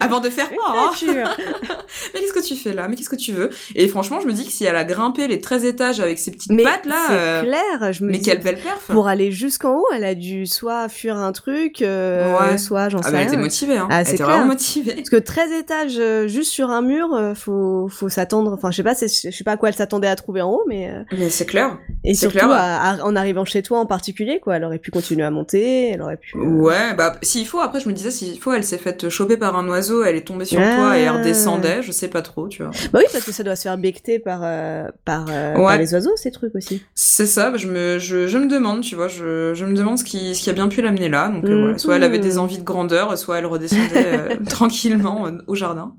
avant de faire oh, Nature. *laughs* mais qu'est-ce que tu fais là? Mais qu'est-ce que tu veux? Et franchement je me dis que si elle a grimpé les 13 étages avec ses petites mais pattes là c'est euh, clair. Je me mais dis, quelle belle perf Pour aller jusqu'en haut, elle a dû soit fuir un truc, euh, Ouais. soit j'en ah sais bah, elle était rien. motivée hein. Ah, elle était clair. vraiment motivée Parce que 13 étages euh, juste sur un mur, euh, faut, faut s'attendre. Enfin, je sais pas, je sais pas à quoi elle s'attendait à trouver en haut, mais euh, mais c'est clair et surtout clair. à- à- en arrivant chez toi en particulier, quoi. Elle aurait pu continuer à monter, elle aurait pu. euh, Ouais, bah s'il faut, après je me disais s'il faut, elle s'est faite choper par un oiseau, elle est tombée sur Ah. toi et elle redescendait, je sais pas trop, tu vois. Bah oui, parce que ça doit se faire becter par euh, par, euh, par les oiseaux, ces trucs aussi. C'est ça, bah, je me, je, je me demande, tu vois, je, je me demande ce qui, ce qui a bien pu l'amener là. Donc Mhm. voilà, soit elle avait des envies de grandeur, soit elle redescendait *laughs* tranquillement au jardin.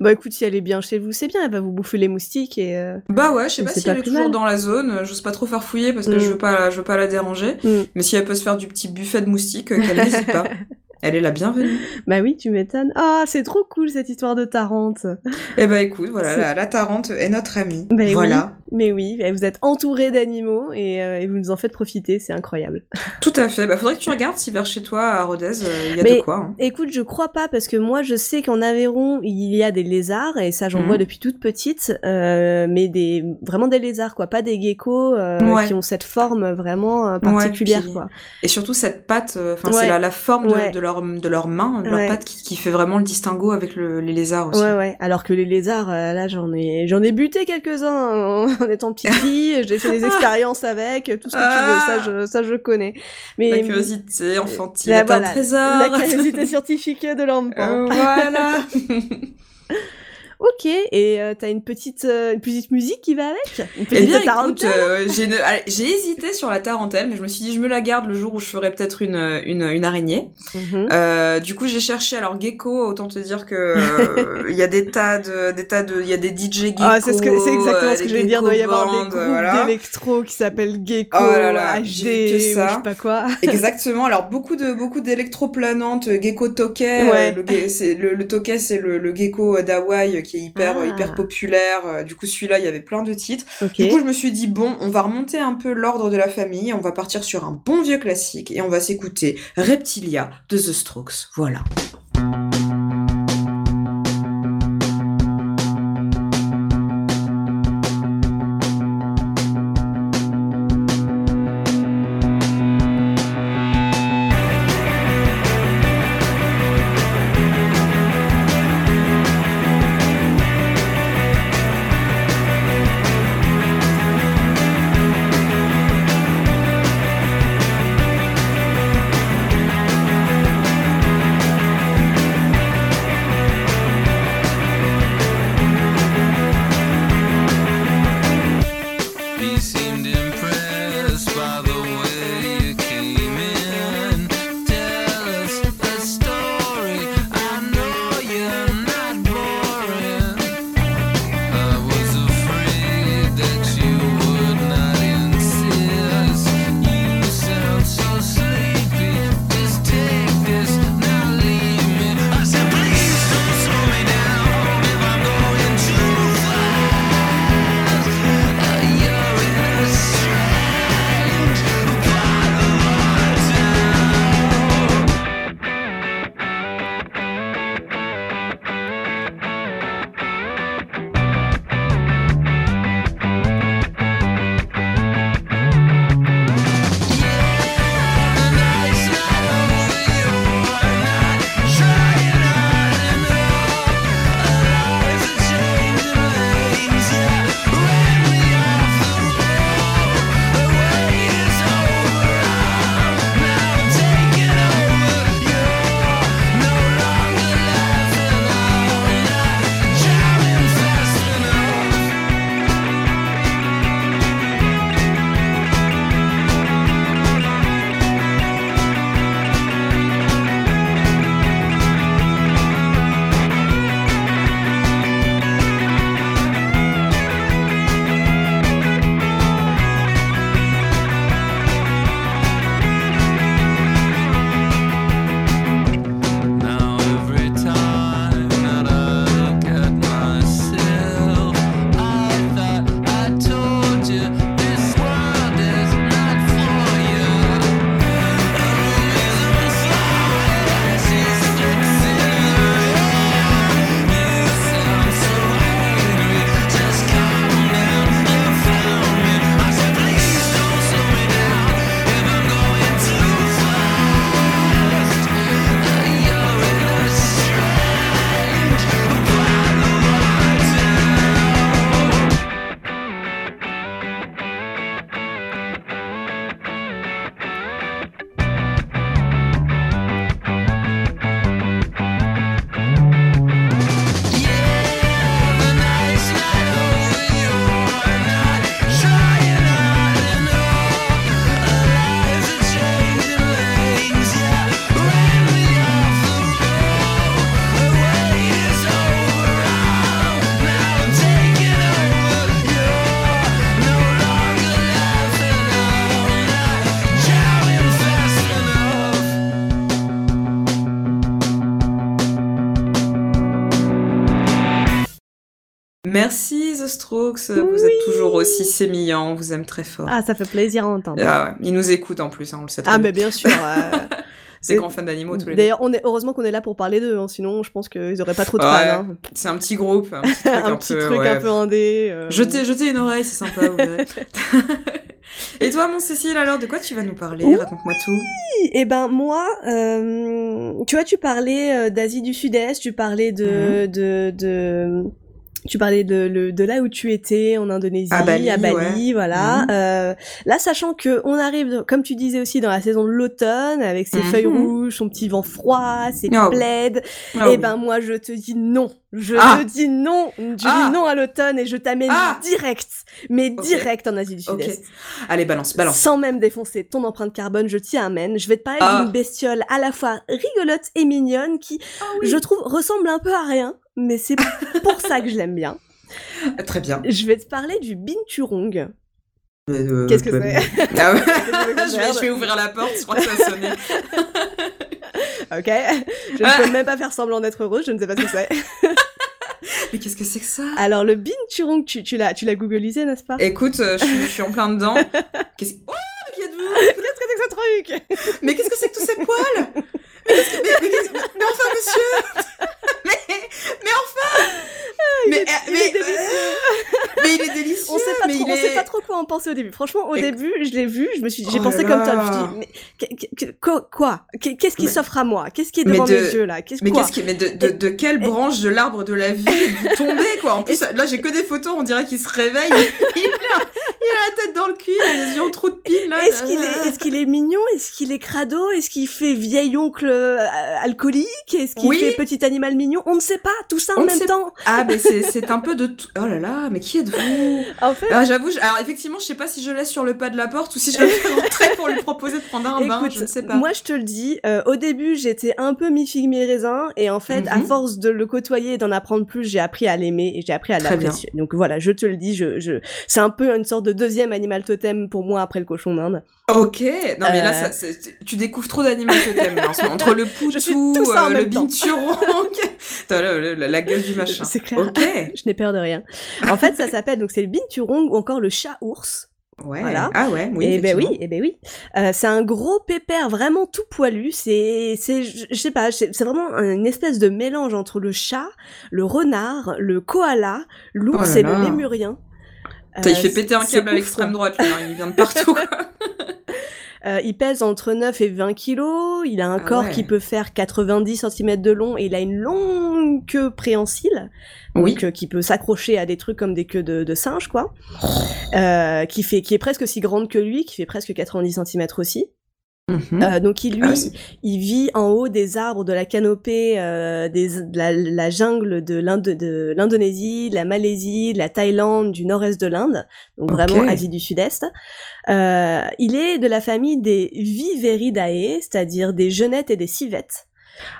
Bah écoute, si elle est bien chez vous, c'est bien. Elle va vous bouffer les moustiques et. Bah ouais, je sais pas si elle est toujours mal. dans la zone, j'ose pas trop faire fouiller parce que Mm. je veux pas, je veux pas la déranger. Mm. Mais si elle peut se faire du petit buffet de moustiques, euh, qu'elle n'hésite pas. *laughs* Elle est la bienvenue. Bah oui, tu m'étonnes. Ah, c'est trop cool cette histoire de Tarente. Eh ben écoute, voilà, la, la Tarente est notre amie. Ben voilà. Mais oui, vous êtes entouré d'animaux et, euh, et vous nous en faites profiter, c'est incroyable. *laughs* Tout à fait. Bah, faudrait que tu regardes si vers chez toi, à Rodez, euh, il y a Mais- de quoi. hein. Écoute, je crois pas parce que moi je sais qu'en Aveyron il y a des lézards et ça j'en Mhm. vois depuis toute petite, euh, mais des vraiment des lézards quoi, pas des geckos Ouais. qui ont cette forme vraiment particulière puis- quoi. Et surtout cette patte, enfin Ouais. c'est la, la forme de, de leur de leurs mains, de leur patte qui, qui fait vraiment le distinguo avec le, les lézards aussi. Ouais ouais. Alors que les lézards là j'en ai j'en ai buté quelques uns en, en étant fille, j'ai fait des *laughs* expériences avec tout ce que tu veux, Ah. ça je ça je connais. Mais La curiosité enfantine Là, est voilà, un trésor. la curiosité scientifique de l'enfant. Euh, voilà. *laughs* Ok, et euh, t'as une petite, euh, une petite musique qui va avec? Une Eh petite écoute, tarentelle euh, j'ai hésité sur la tarentelle, mais je me suis dit je me la garde le jour où je ferai peut-être une, une, une araignée. Euh, du coup, j'ai cherché alors gecko. Autant te dire que euh, il y a des tas de, des tas de, il y a des DJ gecko. Ah, c'est ce que c'est exactement euh, ce que je vais dire. Il doit y avoir des groupes voilà. d'électro qui s'appellent Gecko, Oh là là, HD, que ou je ça. sais pas quoi. *laughs* Exactement. Alors beaucoup de beaucoup d'électroplanantes, euh, gecko toquet. Ouais. euh, le, le, le toquet, c'est le, le gecko euh, d'Hawaï euh, qui est hyper Ah. hyper populaire. Euh, Du coup, celui-là, il y avait plein de titres. Du coup, je me suis dit bon, on va remonter un peu l'ordre de la famille. On va partir sur un bon vieux classique et on va s'écouter Reptilia de The Strokes. Voilà. Strokes, vous êtes toujours aussi sémillant, on vous aime très fort. Ah, ça fait plaisir à entendre. Ah ouais, ils nous écoutent en plus, hein, on le sait très Ah, bien. mais bien sûr. *laughs* euh, C'est grands fans d'animaux tous les. D'ailleurs, on est heureusement qu'on est là pour parler d'eux, hein, sinon je pense qu'ils auraient pas trop de Ouais, fans. hein. C'est un petit groupe, un petit *laughs* truc un, un petit peu, truc ouais. un peu indé. euh, Jetez, jetez une oreille, c'est sympa, vous verrez. *laughs* Et toi, mon Cécile, alors, de quoi tu vas nous parler? Oui. Raconte-moi tout. Et ben moi, euh, tu vois, tu parlais euh, d'Asie du Sud-Est, tu parlais Mhm. de, de, de, tu parlais de, le- de là où tu étais en Indonésie, À Bali, voilà. Mhm. Euh, là, sachant que on arrive, comme tu disais aussi, dans la saison de l'automne, avec ses Mhm. feuilles rouges, son petit vent froid, ses oui. plaids. Ah et oui. ben moi, je te dis non. Je Ah. te dis non. Je Ah. dis non à l'automne et je t'amène Ah. direct, mais direct en Asie du. Sud-Est. Allez, balance, balance. Sans même défoncer ton empreinte carbone, je t'y amène. Je vais te parler d'une bestiole à la fois rigolote et mignonne qui, je trouve, ressemble un peu à rien, mais c'est pour ça que je l'aime bien. *laughs* Très bien. Je vais te parler du binturong. Euh, Qu'est-ce que euh, c'est *laughs* Ah ouais. *laughs* je, vais, je vais ouvrir la porte, je crois que ça a sonné. Ok Je ne peux même pas faire semblant d'être heureuse, je ne sais pas ce que c'est. Mais qu'est-ce que c'est que ça? Alors, le binturong, tu, tu l'as tu l'as googlisé, n'est-ce pas? Écoute, euh, je, suis- je suis en plein dedans. Qu'est-ce oh, qui êtes-vous? Qu'est-ce que c'est que ce truc Mais qu'est-ce que c'est que tous ces poils? Mais, mais, mais mais enfin, monsieur mais, *laughs* mais enfin mais, est- euh, il mais, est délicieux. euh, mais il est délicieux On sait pas mais trop, il on est... sait pas trop quoi en penser au début. Franchement, au Et- début, je l'ai vu, je me suis, j'ai Oh pensé là comme toi. Je me suis dit, mais quoi, quoi? Qu'est- Qu'est-ce qui s'offre à moi? Qu'est-ce qui est devant de- mes yeux là? Qu'est-ce Mais qu'est-ce qui, mais de, de, de quelle branche de l'arbre de la vie vous *laughs* tombez quoi? En plus là j'ai que des photos, on dirait qu'il se réveille, il a, la tête dans le cul, il a les yeux en trou de pile là. Est-ce qu'il est, est-ce qu'il est mignon? Est-ce qu'il est crado? Est-ce qu'il fait vieil oncle euh, alcoolique? Est-ce qu'il Oui. fait petit animal mignon? On ne sait pas. Tout ça On en ne même sait temps. Ah mais c'est un peu de tout. Oh là là, mais qui êtes-vous? *laughs* En fait, Alors j'avoue, alors effectivement, je sais pas si je laisse sur le pas de la porte ou si je *laughs* le fais rentrer pour lui proposer de prendre un bain, je ne sais pas. moi je te le dis. euh, au début, j'étais un peu mi figue mi raisin, et en fait, à Mhm. force de le côtoyer et d'en apprendre plus, j'ai appris à l'aimer et j'ai appris à l'apprécier. Donc voilà, je te le dis. Je, je, c'est un peu une sorte de deuxième animal totem pour moi après le cochon d'Inde. Ok, non mais là, Euh. ça, tu découvres trop d'animaux que t'aimes entre le *laughs* poutou, euh, le même la gueule du *laughs* machin. C'est clair. Ok, Je n'ai peur de rien. En fait, ça s'appelle donc c'est le binturong ou encore le chat ours. ouais. Voilà. Ah ouais, oui. eh ben oui, effectivement. eh ben oui. Euh, c'est un gros pépère vraiment tout poilu. C'est, c'est, je sais pas, c'est vraiment une espèce de mélange entre le chat, le renard, le koala, l'ours Oh et le lémurien. Il Euh, fait péter un câble à l'extrême quoi. droite, hein, il vient de partout. *laughs* Euh, il pèse entre 9 et 20 kilos. Il a un Ah corps ouais. qui peut faire 90 cm de long et il a une longue queue préhensile. Oui. donc, euh, qui peut s'accrocher à des trucs comme des queues de, de singe, quoi. Euh, qui fait, qui est presque aussi grande que lui, qui fait presque 90 cm aussi. Mhm. Euh, donc il, lui, Ah, c'est- il vit en haut des arbres de la canopée euh, des, de la, la jungle de l'Inde- de l'Indonésie, de la Malaisie, de la Thaïlande, du nord-est de l'Inde, donc Ok. vraiment Asie du Sud-Est. Euh, il est de la famille des Viveridae, c'est-à-dire des genettes et des civettes.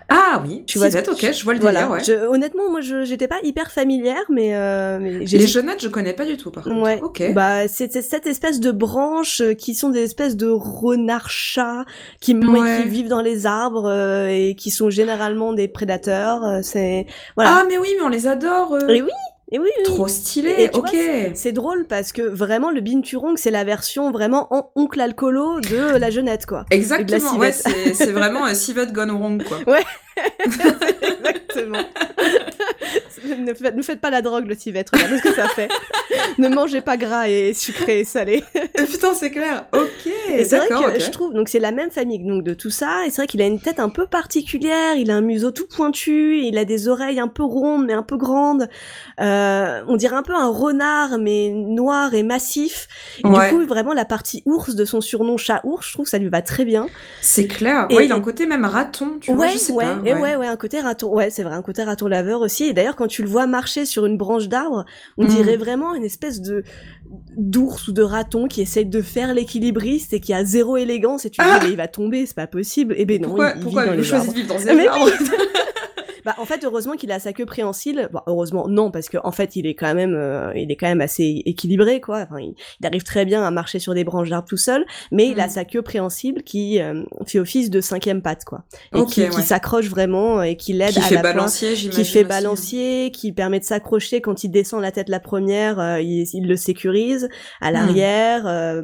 Ah oui, Tu vois ok, je vois le Voilà. délire, ouais. Je- honnêtement, moi, je j'étais pas hyper familière, mais, euh, mais j'ai Les jeunettes, je connais pas du tout, par contre. Ouais. Ok. Bah, c'est cette espèce de branches euh, qui sont des espèces de renards chats qui, Ouais. qui vivent dans les arbres euh, et qui sont généralement des prédateurs. euh, c'est voilà. Ah mais oui, mais on les adore. eux. et oui, et oui, oui. Trop stylé. Et ok. C'est drôle parce que vraiment le binturong c'est la version vraiment en oncle alcoolo de la jeunette quoi. Exactement. Ouais, c'est vraiment un *laughs* civette gone wrong, quoi. *laughs* Exactement. *laughs* ne, faites, ne faites pas la drogue le civette, regardez ce que ça fait. ne mangez pas gras et sucré et salé. Putain, c'est clair. Ok. C'est vrai que je trouve, donc c'est la même famille donc de tout ça, et c'est vrai qu'il a une tête un peu particulière, il a un museau tout pointu, il a des oreilles un peu rondes mais un peu grandes, euh, on dirait un peu un renard mais noir et massif. Et Ouais. du coup vraiment la partie ours de son surnom chat ours, je trouve que ça lui va très bien. C'est clair. Et- Ouais, il a un côté même raton, tu vois. ouais, Je sais ouais, pas. Et ouais, ouais, un côté raton, ouais, c'est vrai, un côté raton laveur aussi. Et d'ailleurs, quand tu le vois marcher sur une branche d'arbre, on Mm. dirait vraiment une espèce de d'ours ou de raton qui essaye de faire l'équilibriste et qui a zéro élégance. Et tu te Ah dis, mais il va tomber, c'est pas possible. Et ben non, Pourquoi, il, il pourquoi vit dans vous les arbres. de vivre dans ces arbres? *laughs* Bah, en fait, heureusement qu'il a sa queue préhensile. Bon, heureusement, non, parce qu'en en fait, il est quand même, euh, il est quand même assez équilibré, quoi. Enfin, il, arrive très bien à marcher sur des branches d'arbres tout seul, mais il a mm. sa queue préhensile qui euh, fait office de cinquième patte, quoi, et qui, s'accroche vraiment et qui l'aide à fait balancier, qui fait balancier, qui permet de s'accrocher quand il descend la tête la première, euh, il, il, le sécurise à mm. l'arrière. Euh,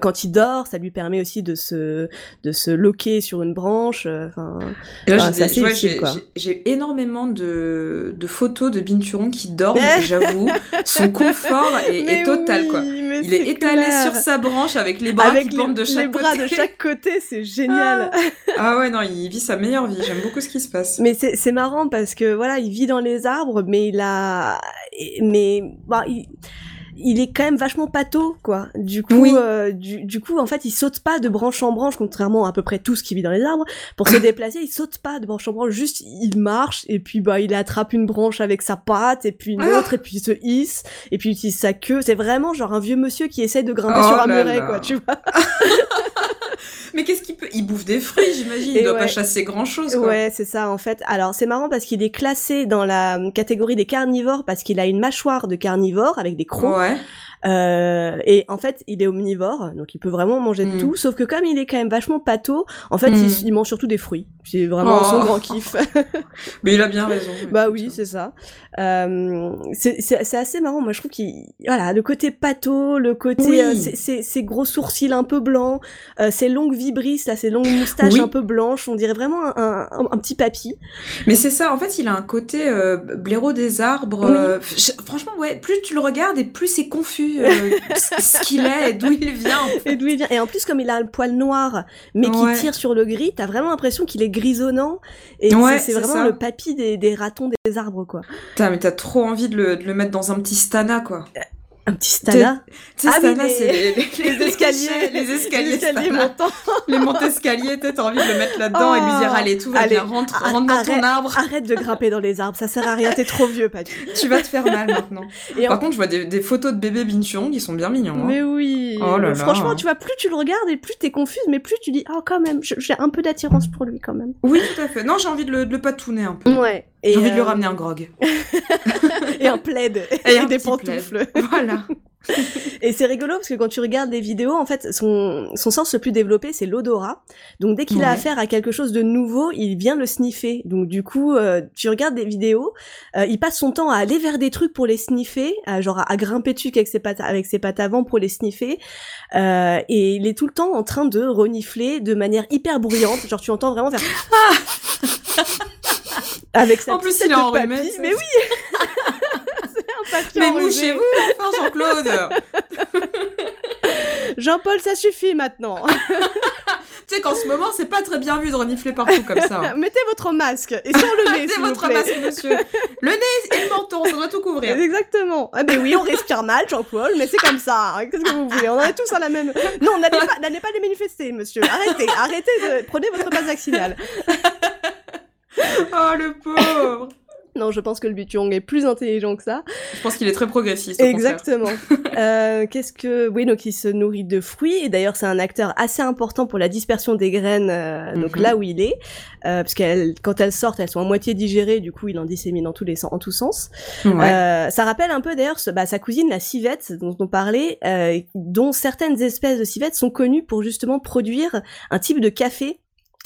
quand il dort, ça lui permet aussi de se de se loquer sur une branche. Euh, enfin, j'ai énormément de, de photos de Binturon qui dorment. *laughs* J'avoue, son confort est, total quoi. Il est, étalé sur sa branche avec les bras qui pendent de chaque les bras de chaque côté, c'est génial. Ah. ah. ouais non, il vit sa meilleure vie. J'aime beaucoup ce qui se passe. Mais c'est marrant parce que voilà, il vit dans les arbres, mais il a mais bah, il il est quand même vachement pâteau, quoi. Du coup, euh, du, coup, en fait, il saute pas de branche en branche, contrairement à, à peu près tout ce qui vit dans les arbres. Pour se *laughs* déplacer, il saute pas de branche en branche, juste il marche et puis bah il attrape une branche avec sa patte et puis une ah. autre et puis il se hisse et puis il utilise sa queue. C'est vraiment genre un vieux monsieur qui essaie de grimper sur oh un muret, quoi. Tu vois. *laughs* Mais qu'est-ce qu'il peut Il bouffe des fruits, j'imagine. Il doit pas chasser grand-chose. Ouais, c'est ça en fait. Alors c'est marrant parce qu'il est classé dans la catégorie des carnivores parce qu'il a une mâchoire de carnivore avec des crocs. Ouais. Euh, et en fait, il est omnivore, donc il peut vraiment manger de mm. tout. Sauf que comme il est quand même vachement pâteau, en fait, il, mm. mange surtout des fruits. C'est vraiment son oh. grand kiff. *laughs* mais il a bien raison. Bah oui, c'est ça. Euh, c'est assez marrant. Moi, je trouve qu'il, voilà, le côté pâteau, le côté, euh, ces gros sourcils un peu blancs, euh, ces longues vibrisses, là, ces longues moustaches un peu blanches, on dirait vraiment un, un, petit papy. Mais c'est ça. En fait, il a un côté euh, blaireau des arbres. franchement, ouais. Plus tu le regardes et plus c'est confus *laughs* ce qu'il est et d'où il vient. Et d'où il vient. Et en plus, comme il a un poil noir, mais qui tire sur le gris, t'as vraiment l'impression qu'il est grisonnant. Et c'est vraiment le papy des, des, ratons des arbres, quoi. Putain, mais t'as trop envie de le, de le, mettre dans un petit stana, quoi. Un petit stana? Ah stana, c'est *laughs* les, les, escaliers. les escaliers, *laughs* les escaliers montants. les montes-escaliers, t'as envie de le mettre là-dedans et lui dire, oh. allez, tout va bien, rentre, rentre dans ton arbre. Arrête de grimper dans les arbres, ça sert à rien, t'es trop vieux, Patty. *laughs* tu vas te faire mal maintenant. Et Par contre, je vois des, des, photos de bébés Binchon qui sont bien mignons. Hein. Mais oui. Oh là là. Franchement, tu vois, plus tu le regardes et plus t'es confuse, mais plus tu dis, oh, quand même, j'ai un peu d'attirance pour lui, quand même. Oui, tout à fait. Non, j'ai envie de le, de le patouner un peu. Ouais. J'ai envie de lui euh, ramener un grog. *laughs* et un plaid. Et, et des pantoufles. Voilà. *laughs* et c'est rigolo parce que quand tu regardes les vidéos, en fait, son, son sens le plus développé, c'est l'odorat. Donc dès qu'il a affaire à quelque chose de nouveau, il vient le sniffer. Donc du coup, euh, tu regardes des vidéos, euh, il passe son temps à aller vers des trucs pour les sniffer, genre à, grimper dessus avec ses pattes, avec ses pattes avant pour les sniffer. Euh, et il est tout le temps en train de renifler de manière hyper bruyante. Genre tu entends vraiment faire... *laughs* avec sa en plus, il est en Mais oui *laughs* Mais mouchez-vous, enfin, Jean-Claude *laughs* Jean-Paul, ça suffit maintenant *laughs* Tu sais qu'en ce moment, c'est pas très bien vu de renifler partout comme ça. Mettez votre masque et sans le nez, Mettez votre masque, monsieur. Le nez et le menton, ça doit tout couvrir. Exactement. Ah ben oui, on respire mal, Jean-Paul, mais c'est comme ça. Hein. Qu'est-ce que vous voulez? On est tous à la même... Non, n'allez pas, n'allez pas les manifester, monsieur. Arrêtez, arrêtez de... Prenez votre passe vaccinale. *laughs* oh, le pauvre non, je pense que le Butyong est plus intelligent que ça. Je pense qu'il est très progressiste. Exactement. *laughs* euh, Qu'est-ce que oui, donc il se nourrit de fruits et d'ailleurs c'est un acteur assez important pour la dispersion des graines. Euh, donc mhm. là où il est, euh, parce qu'elles, quand elles sortent, elles sont à moitié digérées. Du coup, il en dissémine dans tous les en tous sens. Ça rappelle un peu d'ailleurs bah, sa cousine la civette dont on parlait, dont certaines espèces de civettes sont connues pour justement produire un type de café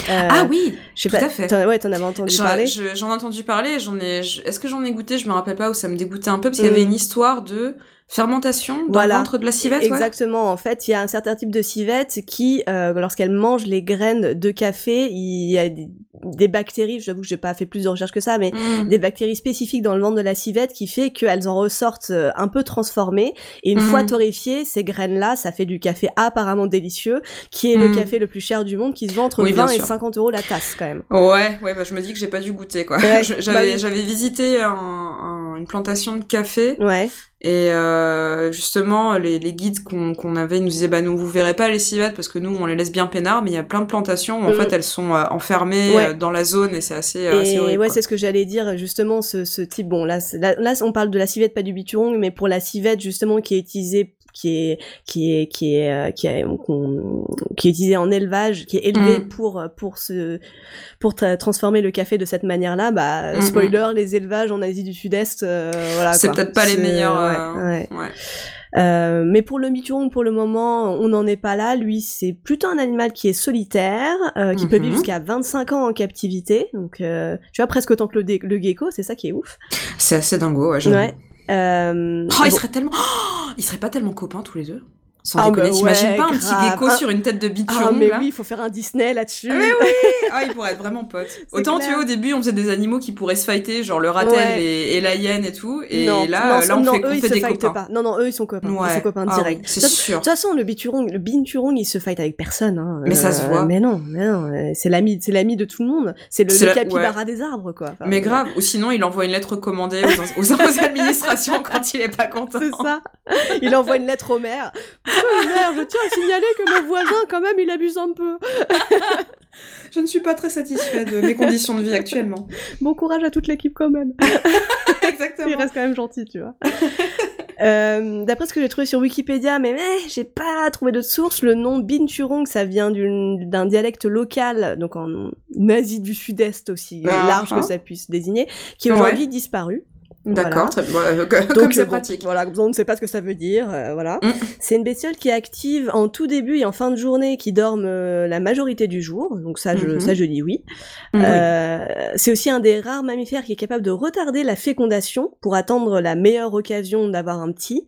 euh, ah oui, je sais tout pas. à fait. ouais, t'en avais entendu parler. J'en ai entendu parler. J'en ai. Est-ce que j'en ai goûté? Je me rappelle pas où ça me dégoûtait un peu parce qu'il y avait mm. une histoire de fermentation dans le ventre de la civette. Exactement. En fait, il y a un certain type de civette qui, euh, lorsqu'elle mange les graines de café, il y a des, bactéries. J'avoue que j'ai pas fait plus de recherches que ça, mais mm. des bactéries spécifiques dans le ventre de la civette qui fait qu'elles en ressortent euh, un peu transformées. Et une fois mm. torréfiées, ces graines-là, ça fait du café apparemment délicieux, qui est le café le plus cher du monde, qui se vend entre 20 et 50 euros la tasse quand même. Ouais, ouais. Bah, je me dis que j'ai pas dû goûter quoi. *laughs* j'avais, bah j'avais visité un, une plantation de café. Ouais. Et euh, justement, les, les guides qu'on qu'on avait nous disaient bah nous vous verrez pas les civettes parce que nous on les laisse bien peinards, mais il y a plein de plantations où en mm. fait elles sont euh, enfermées euh, dans la zone et c'est assez, assez horrible. Ouais, c'est ce que j'allais dire justement ce, ce type. Bon là, là, on parle de la civette pas du biturong, mais pour la civette justement qui est utilisée qui est qui est qui est euh, qui est qui est utilisé en élevage, qui est élevé Mm. pour pour se pour tra- transformer le café de cette manière-là. Bah Mm, spoiler, les élevages en Asie du Sud-Est, euh, voilà. C'est peut-être pas les meilleurs. ouais, euh, ouais. ouais. Euh, mais pour le miturong, pour le moment, on n'en est pas là. Lui, c'est plutôt un animal qui est solitaire, euh, qui peut vivre jusqu'à 25 ans en captivité. Donc, euh, tu vois, presque autant que le, le gecko, c'est ça qui est ouf. C'est assez dingo, ouais. Ouais. Euh, Oh, ils bon, seraient tellement. Oh, *gasps* ils seraient pas tellement copains tous les deux. Sans Ah, déconner, bah t'imagines ouais, pas un petit gecko Ah. sur une tête de Ah, biturong mais là oui, il faut faire un Disney là-dessus. Mais oui *laughs* Ah, ils pourraient être vraiment potes. Autant, tu clair. vois, au début, on faisait des animaux qui pourraient se fighter, genre le ratel Ouais. et, et la hyène et tout. Et non, là, non, là, on non, fait, eux, on ils fait se des copains. pas. Non, non, eux, ils sont copains. Ouais. Ils sont copains Ah direct. c'est De sûr. toute façon, le biturong, le binturong, il se fight avec personne. Hein. Mais ça se voit. Mais non, mais non, euh, c'est l'ami, c'est l'ami de tout le monde. C'est le, le capybara des arbres, quoi. Mais euh, grave. Ou sinon, il envoie une lettre commandée aux *laughs* administrations quand il est pas content. C'est ça. Il envoie une lettre au maire. Le maire, je tiens à signaler que mon voisin, quand même, il abuse un peu. Je ne suis pas très satisfait de mes conditions de vie actuellement. Bon courage à toute l'équipe, quand même. *laughs* Il Exactement. reste quand même gentil, tu vois. Euh, D'après ce que j'ai trouvé sur Wikipédia, mais, mais j'ai pas trouvé de source, le nom Binturong, ça vient d'un dialecte local, donc en Asie du Sud-Est aussi Ah, large ah. que ça puisse désigner, qui est Ouais. aujourd'hui disparu. D'accord, très bien. *laughs* Comme Donc, c'est euh, pratique. Voilà, on ne sait pas ce que ça veut dire, euh, voilà. Mm. C'est une bestiole qui est active en tout début et en fin de journée, qui dorment euh, la majorité du jour. Donc ça, je, Mhm. ça, je dis oui. Oui. Euh, c'est aussi un des rares mammifères qui est capable de retarder la fécondation pour attendre la meilleure occasion d'avoir un petit.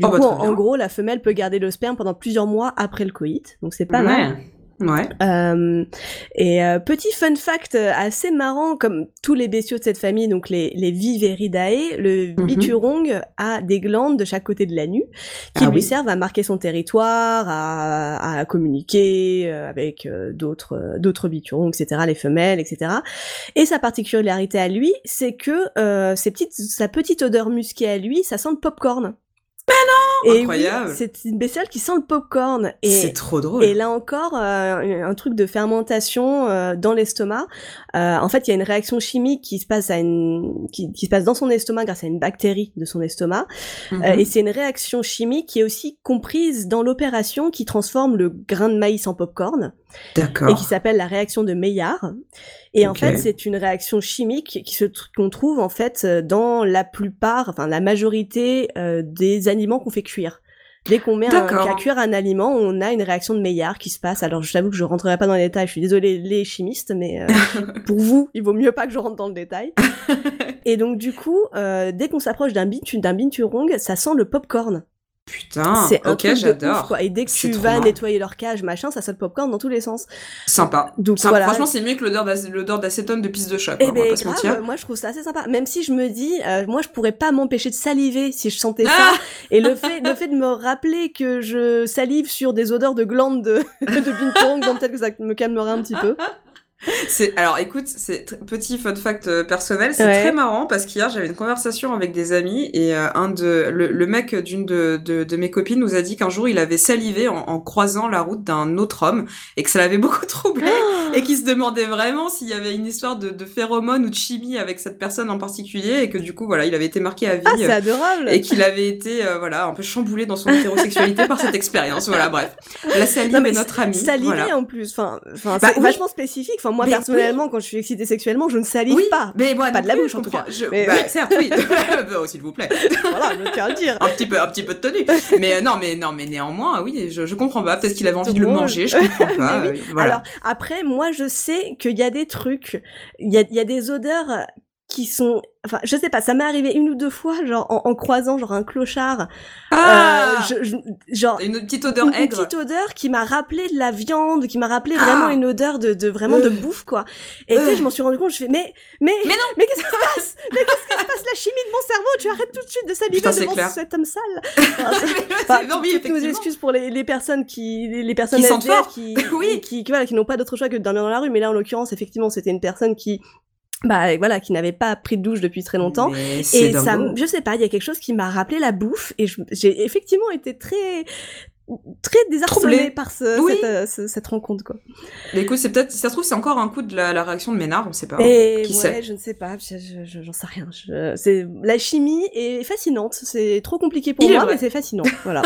Du Oh, bah, coup, en gros, la femelle peut garder le sperme pendant plusieurs mois après le coït. Donc c'est pas mal. Ouais. Euh, et euh, petit fun fact euh, assez marrant, comme tous les bestiaux de cette famille, donc les, les Viveridae, le Mhm. biturong a des glandes de chaque côté de la nuque qui Ah lui oui. servent à marquer son territoire, à, à communiquer euh, avec euh, d'autres d'autres biturongs, etc., les femelles, etc. Et sa particularité à lui, c'est que euh, ses petites, sa petite odeur musquée à lui, ça sent le popcorn. Et oui, Incroyable. c'est une bestiole qui sent le popcorn. Et C'est trop drôle. et là encore, euh, un truc de fermentation euh, dans l'estomac. Euh, en fait, il y a une réaction chimique qui se passe à une, qui, qui se passe dans son estomac grâce à une bactérie de son estomac. Mhm. Et c'est une réaction chimique qui est aussi comprise dans l'opération qui transforme le grain de maïs en popcorn et qui s'appelle la réaction de Maillard. Et en fait, c'est une réaction chimique qui se qu'on trouve en fait euh, dans la plupart, enfin la majorité euh, des aliments qu'on fait cuire. Dès qu'on met un, qu'à cuire un aliment, on a une réaction de Maillard qui se passe. Alors, je t'avoue que je rentrerai pas dans les détails. Je suis désolée les chimistes, mais euh, *laughs* pour vous, il vaut mieux pas que je rentre dans le détail. *laughs* Et donc, du coup, euh, dès qu'on s'approche d'un binturong, ça sent le popcorn. Putain. c'est un ok, j'adore. Et dès que tu vas nettoyer leur cage, machin, ça sent le popcorn dans tous les sens. Sympa. Donc voilà. Franchement, c'est mieux que l'odeur d'ac- l'odeur d'acétone de pisse de chat. Eh on va ben se mentir. moi je trouve ça assez sympa. Même si je me dis, euh, moi je pourrais pas m'empêcher de saliver si je sentais Ah ça. *laughs* Et le fait, le fait de me rappeler que je salive sur des odeurs de glandes de, *laughs* de donc peut-être que ça me calmerait un petit peu. C'est alors écoute, c'est petit fun fact euh, personnel, c'est Ouais. très marrant parce qu'hier j'avais une conversation avec des amis et euh, un de le, le mec d'une de, de, de mes copines nous a dit qu'un jour il avait salivé en, en croisant la route d'un autre homme et que ça l'avait *laughs* beaucoup troublé et qu'il se demandait vraiment s'il y avait une histoire de, de phéromones ou de chimie avec cette personne en particulier et que du coup voilà il avait été marqué à vie Ah, euh, c'est adorable. et qu'il avait été euh, voilà un peu chamboulé dans son hétérosexualité par cette expérience voilà bref la salive est notre amie Saliver voilà. en plus, enfin, enfin Bah c'est oui. vachement spécifique. Enfin, moi Mais personnellement, quand je suis excitée sexuellement, je ne salive oui, pas. mais moi Pas de la bouche, en tout cas. Je- Mais- bah, certes, oui. *laughs* *laughs* oh, s'il vous plaît. voilà, je tiens à le dire. Un petit peu, un petit peu de tenue. Mais euh, non, mais non, mais néanmoins, oui, je, je comprends pas. Peut-être qu'il avait envie de le manger. Je comprends pas. *laughs* Euh. Alors après, moi je sais qu'il y a des trucs, il y a, des odeurs qui sont, enfin je sais pas, ça m'est arrivé une ou deux fois, genre en, en croisant genre un clochard, ah, euh, je- je- genre une petite odeur une, une aigre. petite odeur qui m'a rappelé de la viande, qui m'a rappelé Ah. vraiment une odeur de, de vraiment de Euh. bouffe quoi. Et tu sais, Euh. je m'en suis rendu compte, je fais mais mais Mais non. mais qu'est-ce qui se passe? Mais qu'est-ce qui se passe? La chimie de mon cerveau, tu arrêtes tout de suite de c'est devant clair. cet homme sale. *laughs* Enfin, c'est- Enfin, non, oui, toutes nos excuses pour les, les personnes qui les, les personnes Qui qui *laughs* Oui. qui, qui, voilà qui n'ont pas d'autre choix que de dormir dans la rue mais là en l'occurrence effectivement c'était une personne qui bah voilà qui n'avait pas pris de douche depuis très longtemps. Mais et ça je sais pas il y a quelque chose qui m'a rappelé la bouffe. Et j'ai effectivement été très très désarçonné par ce, cette, rencontre quoi. Mais écoute, c'est peut-être si ça se trouve c'est encore un coup de la, réaction de Ménard, on sait pas. Et Qui ouais, je ne sais pas, j'en sais rien. c'est la chimie est fascinante, c'est trop compliqué pour moi, mais c'est fascinant. *laughs* Voilà.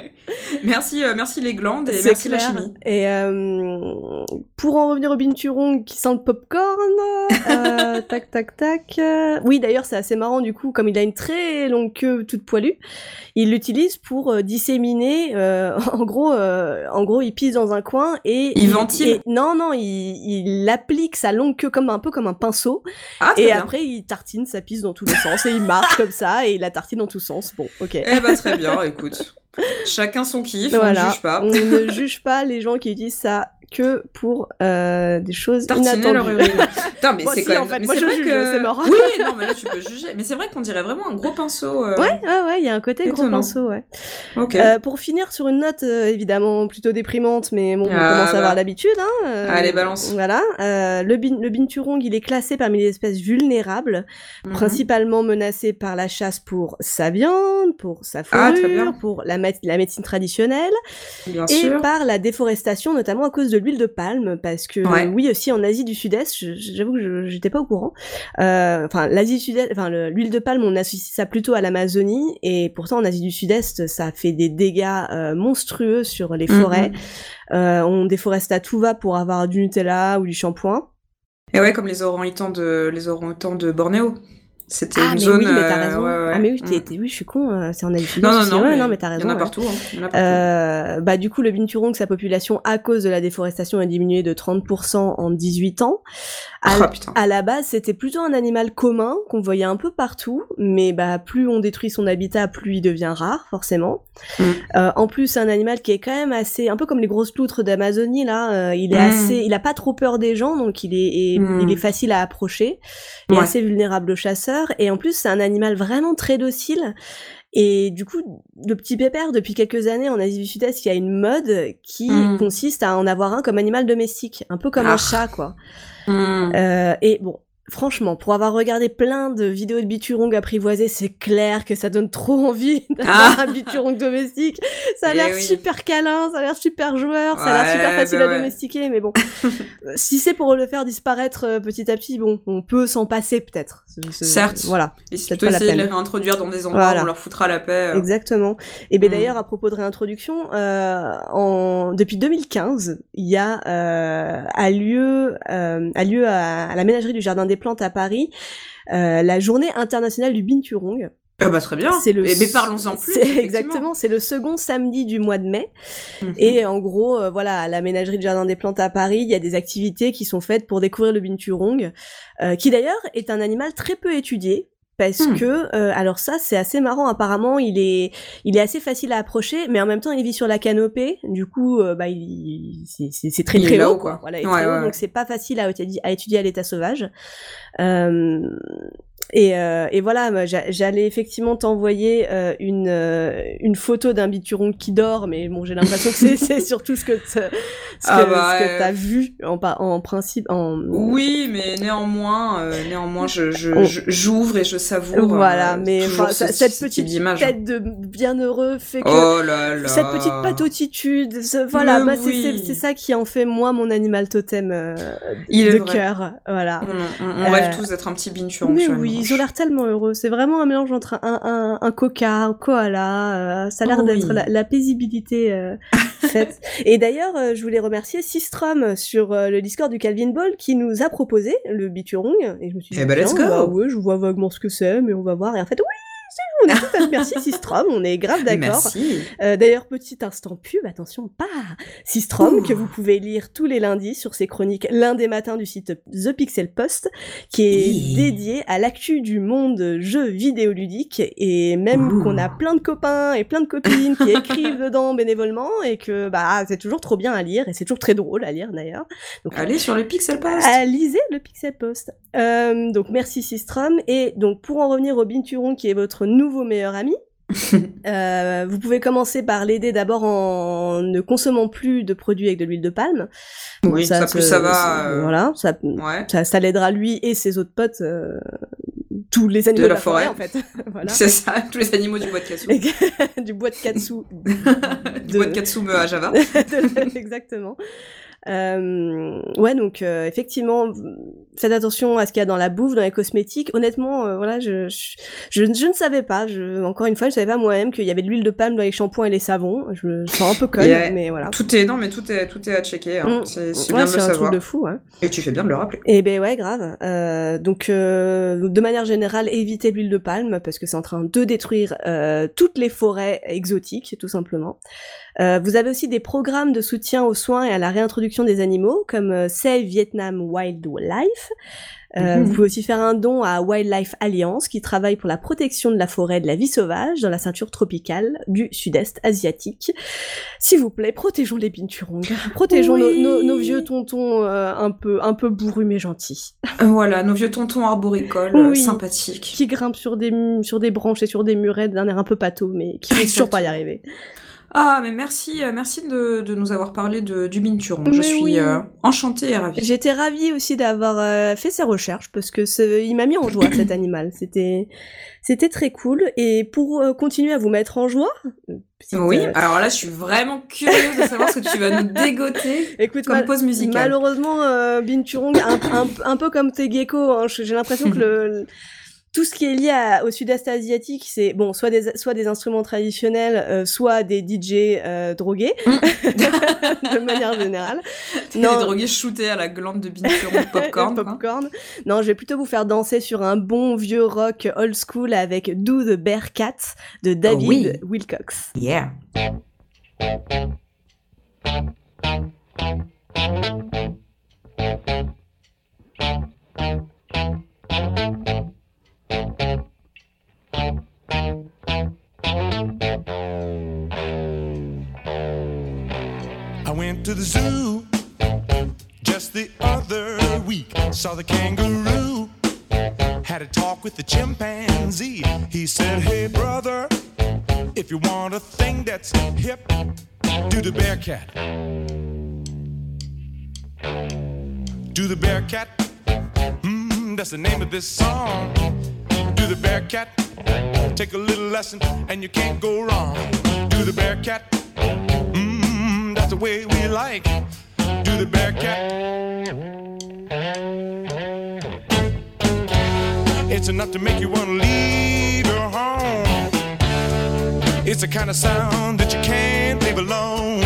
*laughs* merci, merci les glandes et merci la chimie. Et pour en revenir au Binturong qui sent le popcorn, euh, *laughs* tac tac tac. oui, d'ailleurs, c'est assez marrant du coup, comme il a une très longue queue toute poilue, il l'utilise pour euh, disséminer. Euh, *laughs* en gros, en gros, il pisse dans un coin et il, ventile. non, non, il, applique sa longue queue comme un peu comme un pinceau. Ah, et après, il tartine sa pisse dans tous les sens et il marche comme ça et il la tartine dans tous sens. Bon, ok. Eh bah très bien, *laughs* écoute. Chacun son kiff, on ne juge pas. On ne *laughs* juge pas les gens qui utilisent ça que pour euh, des choses inattendues. Leur Putain, *laughs* mais c'est quand même. En fait, moi je juge, que... c'est mort. Oui, *laughs* non, mais là tu peux juger. Mais c'est vrai qu'on dirait vraiment un gros pinceau. Euh... Ouais, ouais, ouais, il y a un côté gros pinceau, ouais. Ok. Euh, pour finir sur une note euh, évidemment plutôt déprimante, mais bon, on ah, commence à avoir bah. l'habitude. Hein, euh, Allez, balance. Voilà. le, bin, le binturong, il est classé parmi les espèces vulnérables, mhm. principalement menacé par la chasse pour sa viande, pour sa ah, fourrure, pour la, la médecine traditionnelle, Bien et par la déforestation, notamment à cause de l'huile de palme parce que oui aussi en Asie du Sud-Est, j'avoue que j'étais pas au courant. Euh, enfin l'Asie du Sud-Est, enfin l'huile de palme on associe ça plutôt à l'Amazonie et pourtant en Asie du Sud-Est ça fait des dégâts euh, monstrueux sur les forêts. Euh, on déforeste à tout va pour avoir du Nutella ou du shampoing. Et ouais comme les orang-outans de les orang-outans de Bornéo. C'était ah, une zone. Oui, mais t'as euh, raison. Ah, mais oui, t'es, mm. oui, je suis con, euh, c'est en Asie Non, non, non, mais, non, mais t'as raison. Il y en a partout. Hein. Euh, bah, du coup, le binturong, sa population, à cause de la déforestation, a diminué de 30% en 18 ans. À, oh, putain. à la base, c'était plutôt un animal commun qu'on voyait un peu partout, mais bah, plus on détruit son habitat, plus il devient rare, forcément. Mm. Euh, en plus, c'est un animal qui est quand même assez, un peu comme les grosses poutres d'Amazonie, là, euh, il est mm. assez, il a pas trop peur des gens, donc il est, il est facile à approcher. Il est assez vulnérable aux chasseurs et en plus c'est un animal vraiment très docile. Et du coup, le petit pépère, depuis quelques années en Asie du Sud-Est, il y a une mode qui mm. consiste à en avoir un comme animal domestique, un peu comme un ah. chat, quoi. Mm. Euh, et bon, Franchement, pour avoir regardé plein de vidéos de biturong apprivoisés, c'est clair que ça donne trop envie *laughs* d'avoir ah. un biturong domestique. Ça a eh l'air super câlin, ça a l'air super joueur, ça a l'air super facile bah à domestiquer, mais bon, *laughs* si c'est pour le faire disparaître euh, petit à petit, bon, on peut s'en passer peut-être. Certes. Voilà. Et si tu essayer de les réintroduire dans des endroits où on leur foutra la paix. Euh. Exactement. Et ben mm. d'ailleurs, à propos de réintroduction, euh, en... depuis 2015, il y a euh, a lieu, euh, a lieu à, à la ménagerie du Jardin des plantes à Paris, euh, la journée internationale du binturong. Ah bah très bien. C'est le. Mais parlons-en plus. Exactement. C'est le second samedi du mois de mai. Mhm. Et en gros, euh, voilà, à la ménagerie du Jardin des Plantes à Paris, il y a des activités qui sont faites pour découvrir le binturong, euh, qui d'ailleurs est un animal très peu étudié parce hmm. que euh, alors ça c'est assez marrant. Apparemment il est il est assez facile à approcher mais en même temps il vit sur la canopée. Du coup euh, bah il, c'est très très haut quoi. Voilà donc c'est pas facile à, à étudier à l'état sauvage. Euh, et, euh, et, voilà, j'allais effectivement t'envoyer euh, une, euh, une photo d'un bituron qui dort, mais bon, j'ai l'impression que c'est *laughs* surtout ce que tu ah bah, as vu en, en principe. En... Oui, mais néanmoins, euh, néanmoins, je j'ouvre et je savoure. Voilà, mais cette petite tête de bienheureux fait que oh là là. cette petite patotitude, voilà, bah, c'est ça qui en fait moi mon animal totem de cœur. Voilà. On, on, rêve tous d'être un petit binturon. oui ils ont l'air tellement heureux. C'est vraiment un mélange entre un, un, un coca, un koala. Euh, ça a l'air oh d'être la, paisibilité euh, *laughs* faite. Et d'ailleurs, euh, je voulais remercier Sistrom sur le Discord du Calvin Ball qui nous a proposé le biturong. Et je me suis dit, eh ben, let's go. Bah ouais, je vois vaguement ce que c'est, mais on va voir. Et en fait, oui, on est tout à merci Sistrom, on est grave d'accord. Euh, D'ailleurs, petit instant pub, attention, pas Sistrom, que vous pouvez lire tous les lundis sur ses chroniques lundi matin du site The Pixel Post, qui est dédié à l'actu du monde jeux vidéoludique, et même qu'on a plein de copains et plein de copines qui écrivent *laughs* dedans bénévolement, et que bah c'est toujours trop bien à lire, et c'est toujours très drôle à lire d'ailleurs. Donc Allez sur le Pixel Post. Lisez le Pixel Post. Euh, Donc merci Sistrom, et donc pour en revenir au Binturon, qui est votre nouveau meilleur ami. *laughs* euh, vous pouvez commencer par l'aider d'abord en ne consommant plus de produits avec de l'huile de palme. Oui, ça, plus ça va. Euh, voilà, ça, ça, ça l'aidera lui et ses autres potes euh, tous les animaux de la, forêt. en fait. *laughs* C'est ça, tous les animaux du bois de Katsu. *laughs* du bois de Katsu. du bois de Katsu à Java. Exactement. Euh, ouais, donc euh, effectivement, faites attention à ce qu'il y a dans la bouffe, dans les cosmétiques. Honnêtement, euh, voilà, je, je, je, ne savais pas. Je, encore une fois, je savais pas moi-même qu'il y avait de l'huile de palme dans les shampoings et les savons. Je me sens un peu conne, mais voilà. Tout est non, mais tout est tout est à checker. Hein. Mm. C'est bien de le un savoir. Truc de fou. Hein. Et tu fais bien de le rappeler. Et eh ben ouais, grave. Euh, donc de manière générale, évitez l'huile de palme parce que c'est en train de détruire toutes les forêts exotiques, tout simplement. Euh, vous avez aussi des programmes de soutien aux soins et à la réintroduction des animaux, comme euh, Save Vietnam Wildlife. Euh, mhm. Vous pouvez aussi faire un don à Wildlife Alliance, qui travaille pour la protection de la forêt et de la vie sauvage dans la ceinture tropicale du sud-est asiatique. S'il vous plaît, protégeons les binturong, protégeons nos, vieux tontons un peu un peu bourrus mais gentils. Voilà, nos vieux tontons arboricoles sympathiques. Qui grimpent sur des sur des branches et sur des murets d'un air un peu pâteau, mais qui ne toujours pas y arriver. Ah, mais merci, euh, merci de, de nous avoir parlé de, du Binturon. Je suis euh, enchantée et ravie. J'étais ravie aussi d'avoir euh, fait ces recherches parce que il m'a mis en joie cet animal. C'était, c'était très cool. Et pour continuer à vous mettre en joie. Oui, alors là, je suis vraiment curieuse de savoir ce que tu vas nous dégoter *laughs* Écoute, comme pause musicale. Malheureusement, euh, Binturong, un, un, un, peu comme tes geckos, hein, j'ai l'impression que le tout ce qui est lié au sud-est asiatique, c'est bon, soit des soit des instruments traditionnels, euh, soit des DJ euh, drogués, mm. *laughs* de manière générale. *laughs* Non, des drogués shootés à la glande de *laughs* popcorn. popcorn. Non, je vais plutôt vous faire danser sur un bon vieux rock old school avec Do the Bear Cat de David oh Wilcox. Yeah. To the zoo just the other week. Saw the kangaroo, had a talk with the chimpanzee. He said, Hey, brother, if you want a thing that's hip, do the bear cat. Do the bear cat. Mm, that's the name of this song. Do the bear cat. Take a little lesson and you can't go wrong. Do the bear cat the way we like. Do the bear cat. It's enough to make you want to leave your home. It's the kind of sound that you can't leave alone.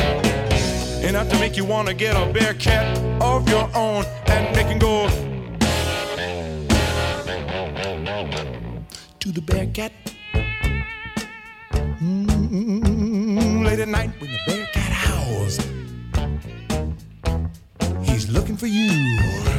Enough to make you want to get a bear cat of your own and make it go. To the bear cat. Mm-hmm. Mm, mm, mm, late at night when the bear cat howls, he's looking for you.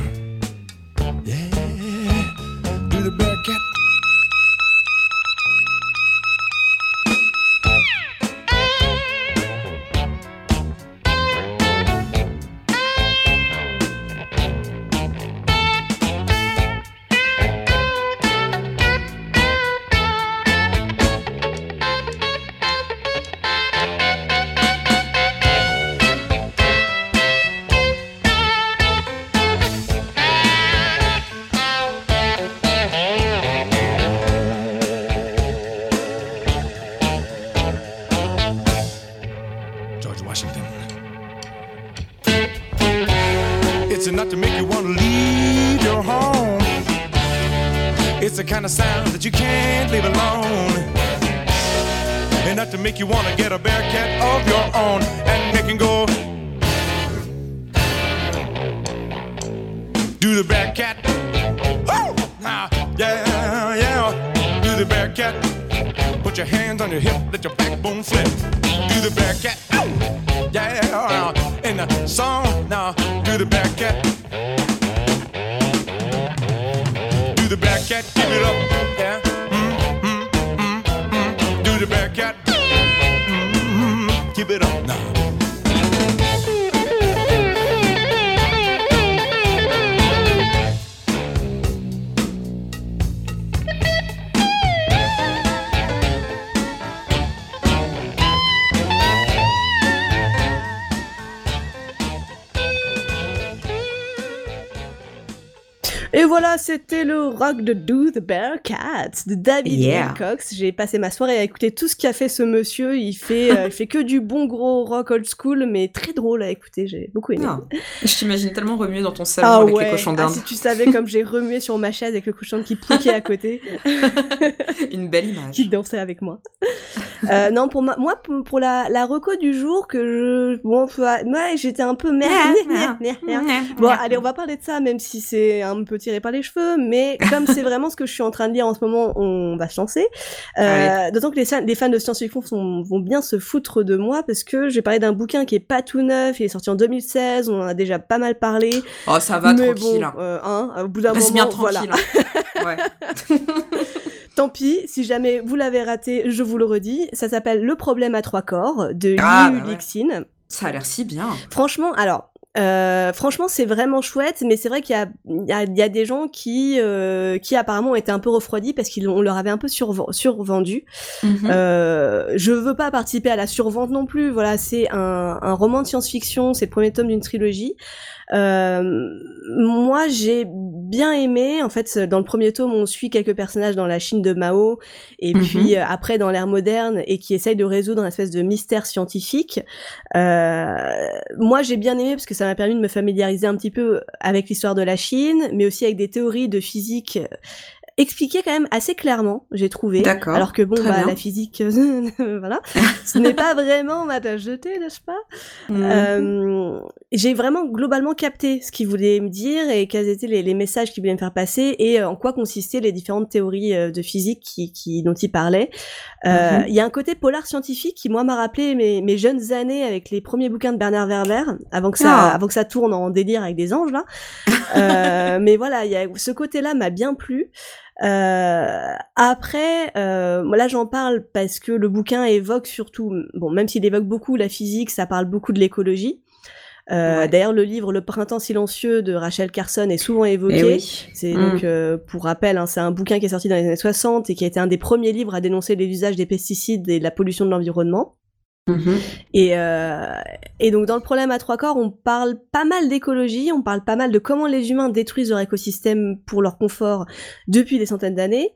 You wanna get a bear cat of your own and make him go. Do the bear cat. Oh, ah, yeah, yeah. Do the bear cat. Put your hands on your hip, let your backbone flip. Do the bear cat. Oh, yeah. In the song, now do the bear cat. Do the bear cat, give it up, yeah. Mm, mm, mm, mm. Do the bear Keep it up now. Voilà, c'était le rock de Do the Bear Cat de David Yeah. Wilcox. J'ai passé ma soirée à écouter tout ce qu'a fait ce monsieur. Il fait, euh, il fait que du bon gros rock old school, mais très drôle à écouter. J'ai beaucoup aimé. Ah, je t'imagine tellement remuer dans ton salon avec les cochons Ah, d'Inde. si tu savais comme j'ai remué sur ma chaise avec le cochon qui piquait à côté, *laughs* Une belle image. qui dansait avec moi. Euh, non, pour ma- moi, pour, pour la, la reco du jour que je, bon, ouais, j'étais un peu merde. Bon, allez, on va parler de ça, même si c'est un peu par les cheveux, mais comme c'est *laughs* vraiment ce que je suis en train de lire en ce moment, on va se lancer. Euh, D'autant que les, fans de science-fiction vont bien se foutre de moi parce que j'ai parlé d'un bouquin qui est pas tout neuf, il est sorti en 2016, on en a déjà pas mal parlé. Oh, ça va, mais tranquille. bon, hein. euh, hein, au bout d'un moment, bien voilà. tranquille. hein. Ouais. *laughs* Tant pis, si jamais vous l'avez raté, je vous le redis. Ça s'appelle Le problème à trois corps de Ah, Liu bah ouais. Ça a l'air si bien. Franchement, alors, euh, franchement, c'est vraiment chouette, mais c'est vrai qu'il y y, y a des gens qui, euh, qui apparemment étaient un peu refroidis parce qu'on leur avait un peu surv- survendu. Mhm. Euh, je veux pas participer à la survente non plus. Voilà, c'est un, un roman de science-fiction, c'est le premier tome d'une trilogie. Euh, moi, j'ai bien aimé. En fait, dans le premier tome, on suit quelques personnages dans la Chine de Mao, et Mhm. puis euh, après dans l'ère moderne, et qui essayent de résoudre une espèce de mystère scientifique. Euh, moi, j'ai bien aimé parce que ça m'a permis de me familiariser un petit peu avec l'histoire de la Chine, mais aussi avec des théories de physique expliquées quand même assez clairement, j'ai trouvé. D'accord, Alors que bon, bah, bien. la physique, *laughs* voilà, ce n'est pas vraiment ma de thé, n'est-ce pas? Mhm. euh, J'ai vraiment globalement capté ce qu'il voulait me dire et quels étaient les, les messages qu'il voulait me faire passer et euh, en quoi consistaient les différentes théories euh, de physique qui, qui, dont il parlait. Euh, Mhm. Il y a un côté polar scientifique qui, moi, m'a rappelé mes, mes jeunes années avec les premiers bouquins de Bernard Werber, avant que ça, Ah. avant que ça tourne en délire avec des anges, là. *laughs* Euh, mais voilà, il y a, ce côté-là m'a bien plu. Euh, après, euh, là j'en parle parce que le bouquin évoque surtout, bon même s'il évoque beaucoup la physique, ça parle beaucoup de l'écologie. Euh, Ouais. D'ailleurs, le livre Le Printemps silencieux de Rachel Carson est souvent évoqué. Eh oui. C'est Mm. donc, euh, pour rappel, hein, c'est un bouquin qui est sorti dans les années 60 et qui a été un des premiers livres à dénoncer les usages des pesticides et de la pollution de l'environnement. Mhm. Et, euh, et donc dans le problème à trois corps, on parle pas mal d'écologie, on parle pas mal de comment les humains détruisent leur écosystème pour leur confort depuis des centaines d'années.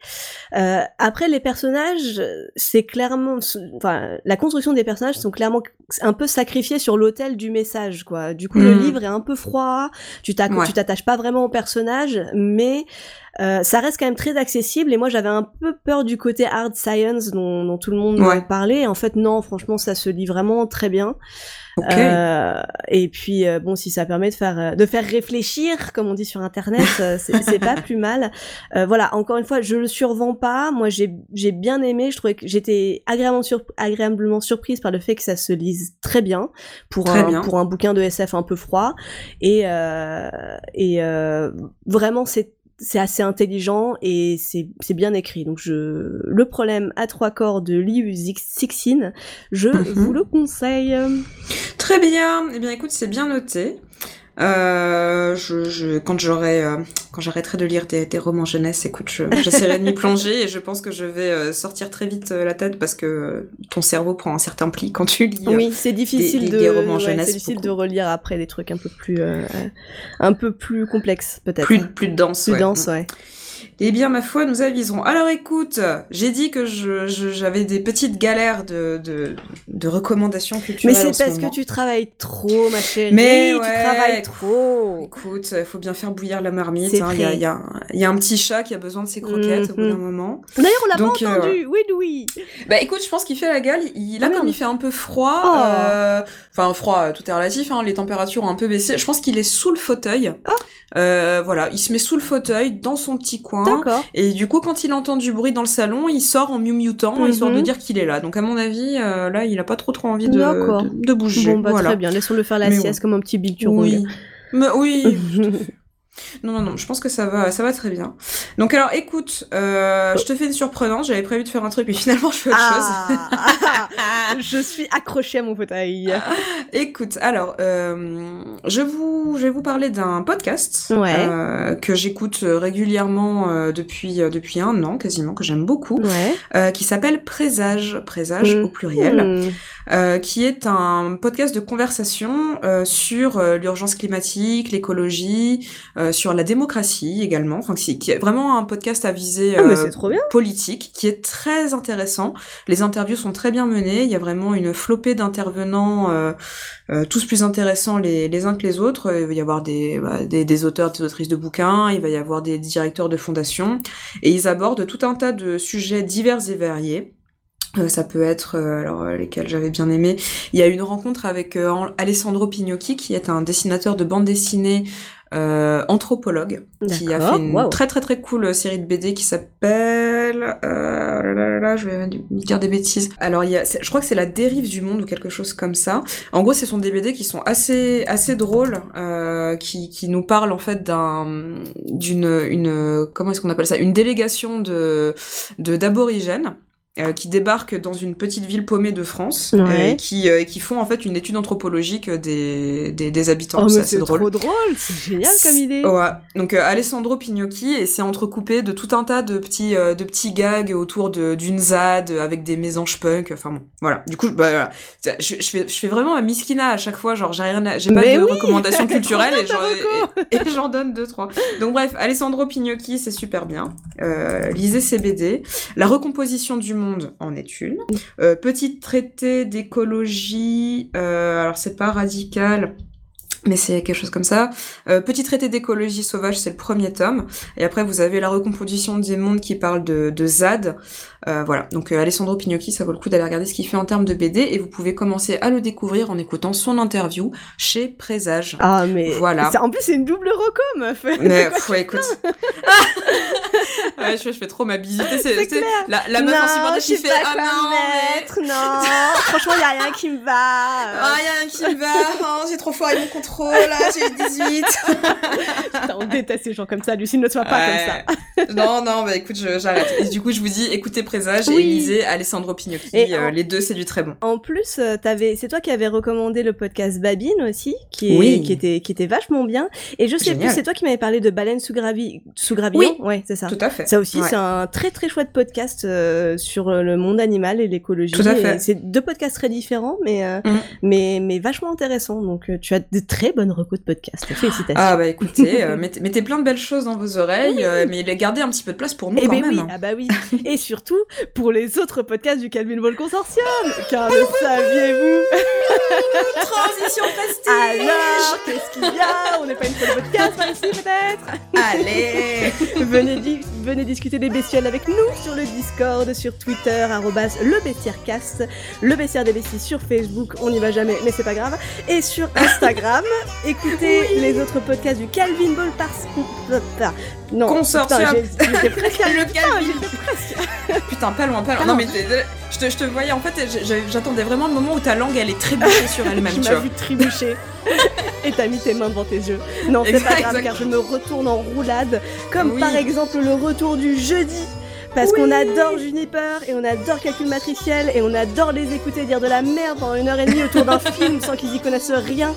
Euh, après les personnages, c'est clairement, enfin la construction des personnages sont clairement un peu sacrifiés sur l'autel du message, quoi. Du coup le Mm. livre est un peu froid, tu t'acc- Ouais. tu t'attaches pas vraiment au personnage, mais euh, ça reste quand même très accessible et moi j'avais un peu peur du côté hard science dont, dont tout le monde Ouais. parlait. En fait non, franchement ça se lit vraiment très bien. Ok. Euh, et puis euh, bon, si ça permet de faire euh, de faire réfléchir, comme on dit sur internet, *laughs* c'est pas plus mal. Euh, voilà, encore une fois, je le survends pas. Moi, j'ai j'ai bien aimé. Je trouvais que j'étais agréablement, agréablement surprise par le fait que ça se lise très bien pour Très un bien. pour un bouquin de SF un peu froid. Et euh, et euh, vraiment, c'est c'est assez intelligent et c'est bien écrit. Donc je le problème à trois corps de Liu Sixin, je Mhm. vous le conseille. Très bien. Eh bien, écoute, c'est bien noté. Euh, je, je, quand j'aurai, euh, quand j'arrêterai de lire des, des romans jeunesse, écoute, je- j'essaierai de m'y *laughs* plonger et je pense que je vais euh, sortir très vite euh, la tête parce que ton cerveau prend un certain pli quand tu lis. euh, Oui, c'est difficile des- de des romans ouais, jeunesse, c'est difficile beaucoup. de relire après des trucs un peu plus euh, un peu plus complexes peut-être. plus, plus de danse. Plus ouais. dense, ouais. Eh bien, ma foi, nous aviserons. Alors, écoute, j'ai dit que je, je- j'avais des petites galères de, de, de recommandations Mais culturelles. c'est en ce parce que tu travailles trop, ma chérie. Mais tu travailles trop. Écoute, il faut bien faire bouillir la marmite. C'est hein. Il y, a, y, un- il y a un petit chat qui a besoin de ses croquettes au bout Mhm. d'un moment. D'ailleurs, on l'a pas euh, entendu. Oui, oui. Bah écoute, je pense qu'il fait la gale. Il, là, Ah, comme il fait un peu froid, Oh. euh, enfin froid, tout est relatif. Hein, les températures ont un peu baissé. Je pense qu'il est sous le fauteuil. Ah. Euh, voilà, il se met sous le fauteuil, dans son petit coin. D'accord. Et du coup, quand il entend du bruit dans le salon, il sort en miautant, Mhm. histoire de dire qu'il est là. Donc, à mon avis, euh, là, il a pas trop trop envie de, D'accord. de, de bouger. Bon, bah voilà. très bien. Laissons-le faire la Mais sieste comme un petit Bill Turong. Oui. Mais oui. *laughs* non, non, non, je pense que ça va, ça va très bien. Donc, alors, écoute, euh, je te fais une surprenante. J'avais prévu de faire un truc, mais *laughs* finalement, je fais autre chose. ah, Je suis accrochée à mon fauteuil. *laughs* Écoute, alors, euh, je, vous, je vais vous parler d'un podcast Ouais. euh, que j'écoute régulièrement depuis, depuis un an quasiment, que j'aime beaucoup, Ouais. qui s'appelle Présage, Présage au pluriel, Hmm. qui est un podcast de conversation sur l'urgence climatique, l'écologie, euh, sur la démocratie également, enfin, qui, qui est vraiment un podcast à visée Ah, euh, c'est trop bien. politique qui est très intéressant. Les interviews sont très bien menées. Il y a vraiment une flopée d'intervenants, euh, tous plus intéressants les, les uns que les autres. Il va y avoir des, bah, des, des auteurs, des autrices de bouquins. Il va y avoir des directeurs de fondations. Et ils abordent tout un tas de sujets divers et variés. Euh, ça peut être, euh, alors euh, lesquels j'avais bien aimé. Il y a une rencontre avec Alessandro Pignocchi, qui est un dessinateur de bande dessinée euh, anthropologue, qui a fait une très très très cool série de BD qui s'appelle, euh, là, là, là, je vais dire des bêtises. Alors il y a, je crois que c'est la dérive du monde ou quelque chose comme ça. En gros, ce sont des BD qui sont assez assez drôles, euh, qui qui nous parlent en fait d'un d'une une comment est-ce qu'on appelle ça, une délégation de de d'aborigènes euh, qui débarquent dans une petite ville paumée de France Ouais. et qui, euh, qui font en fait une étude anthropologique des, des, des habitants. Oh, c'est drôle. trop drôle. C'est génial comme idée. Ouais. Donc euh, Alessandro Pignocchi et c'est entrecoupé de tout un tas de petits euh, de petits gags autour d'une ZAD euh, avec des mésanges punk. Enfin bon, voilà. Du coup, bah, voilà. Je, je fais je fais vraiment ma miskina à chaque fois. Genre j'ai rien, j'ai pas Mais de oui recommandations *laughs* culturelles et j'en donne deux trois. Donc bref, Alessandro Pignocchi, c'est super bien. Euh, lisez ses BD. La recomposition du monde en est une. Euh, petit traité d'écologie. Euh, alors c'est pas radical. Mais c'est quelque chose comme ça. Euh, Petit traité d'écologie sauvage, c'est le premier tome. Et après, vous avez la recomposition des mondes qui parle de, de ZAD. Euh, voilà. Donc, euh, Alessandro Pignocchi, ça vaut le coup d'aller regarder ce qu'il fait en termes de BD. Et vous pouvez commencer à le découvrir en écoutant son interview chez Présage. Ah, mais. Voilà. En plus, c'est une double reco, meuf. Mais, *laughs* ouais, écoute. *laughs* ouais, je, fais- je fais trop ma visite. C'est, la, la meuf en non, je qui fait, ah non, mais- non. *laughs* Franchement, y a rien qui me va. Ah, y a rien qui me va. Oh, j'ai trop foiré mon contrôle, là, j'ai eu 18. Putain, on déteste ces gens comme ça. Lucille, ne sois pas comme ça. non, non, bah écoute, j'arrête. Et du coup, je vous dis, écoutez Présage et Oui. lisez Alessandro Pignocchi. Et Euh, en- Les deux, c'est du très bon. En plus, euh, t'avais, c'est toi qui avais recommandé le podcast Babine aussi, qui, est, Oui. qui était, qui était vachement bien. Et je sais Génial. plus, c'est toi qui m'avais parlé de Baleine sous gravi, sous gravillon. Oui. Ouais, c'est ça. Tout à fait. Ça aussi, Ouais. c'est un très très chouette podcast euh, sur le monde animal et l'écologie. Tout à fait. Et C'est deux podcasts très différents, mais euh, Mm. mais mais vachement intéressants. Donc tu as de très bonnes recos de podcasts. Félicitations. Ah bah écoutez, euh, *laughs* mettez, mettez plein de belles choses dans vos oreilles, euh, mais gardez un petit peu de place pour nous Eh quand ben même. oui, hein. ah bah oui. *laughs* Et surtout pour les autres podcasts du Calvin Ball Consortium. Car le saviez-vous *laughs* Transition plastique Alors, qu'est-ce qu'il y a? On n'est pas une de podcast par ici peut-être? Allez *laughs* venez, di- venez discuter des bestioles avec nous sur le Discord, sur Twitter, arrobas le bestiaircast, le bestiaire des besties sur Facebook, on n'y va jamais, mais c'est pas grave, et sur Instagram. *laughs* Écoutez les autres podcasts du Calvin Ball par... par- Non, Consortium. putain, Le *laughs* putain, pas loin, pas loin. Ah Non non. mais je te, je te voyais, en fait, j'attendais vraiment le moment où ta langue elle est trébuchée sur *laughs* elle-même, Tu m'as vu trébucher *laughs* et t'as mis tes mains devant tes yeux. Non, c'est pas grave car je me retourne en roulade, comme Oui. par exemple le retour du jeudi. Parce Oui. qu'on adore Juniper et on adore Calcul Matriciel et on adore les écouter dire de la merde pendant une heure et demie autour d'un film sans qu'ils y connaissent rien.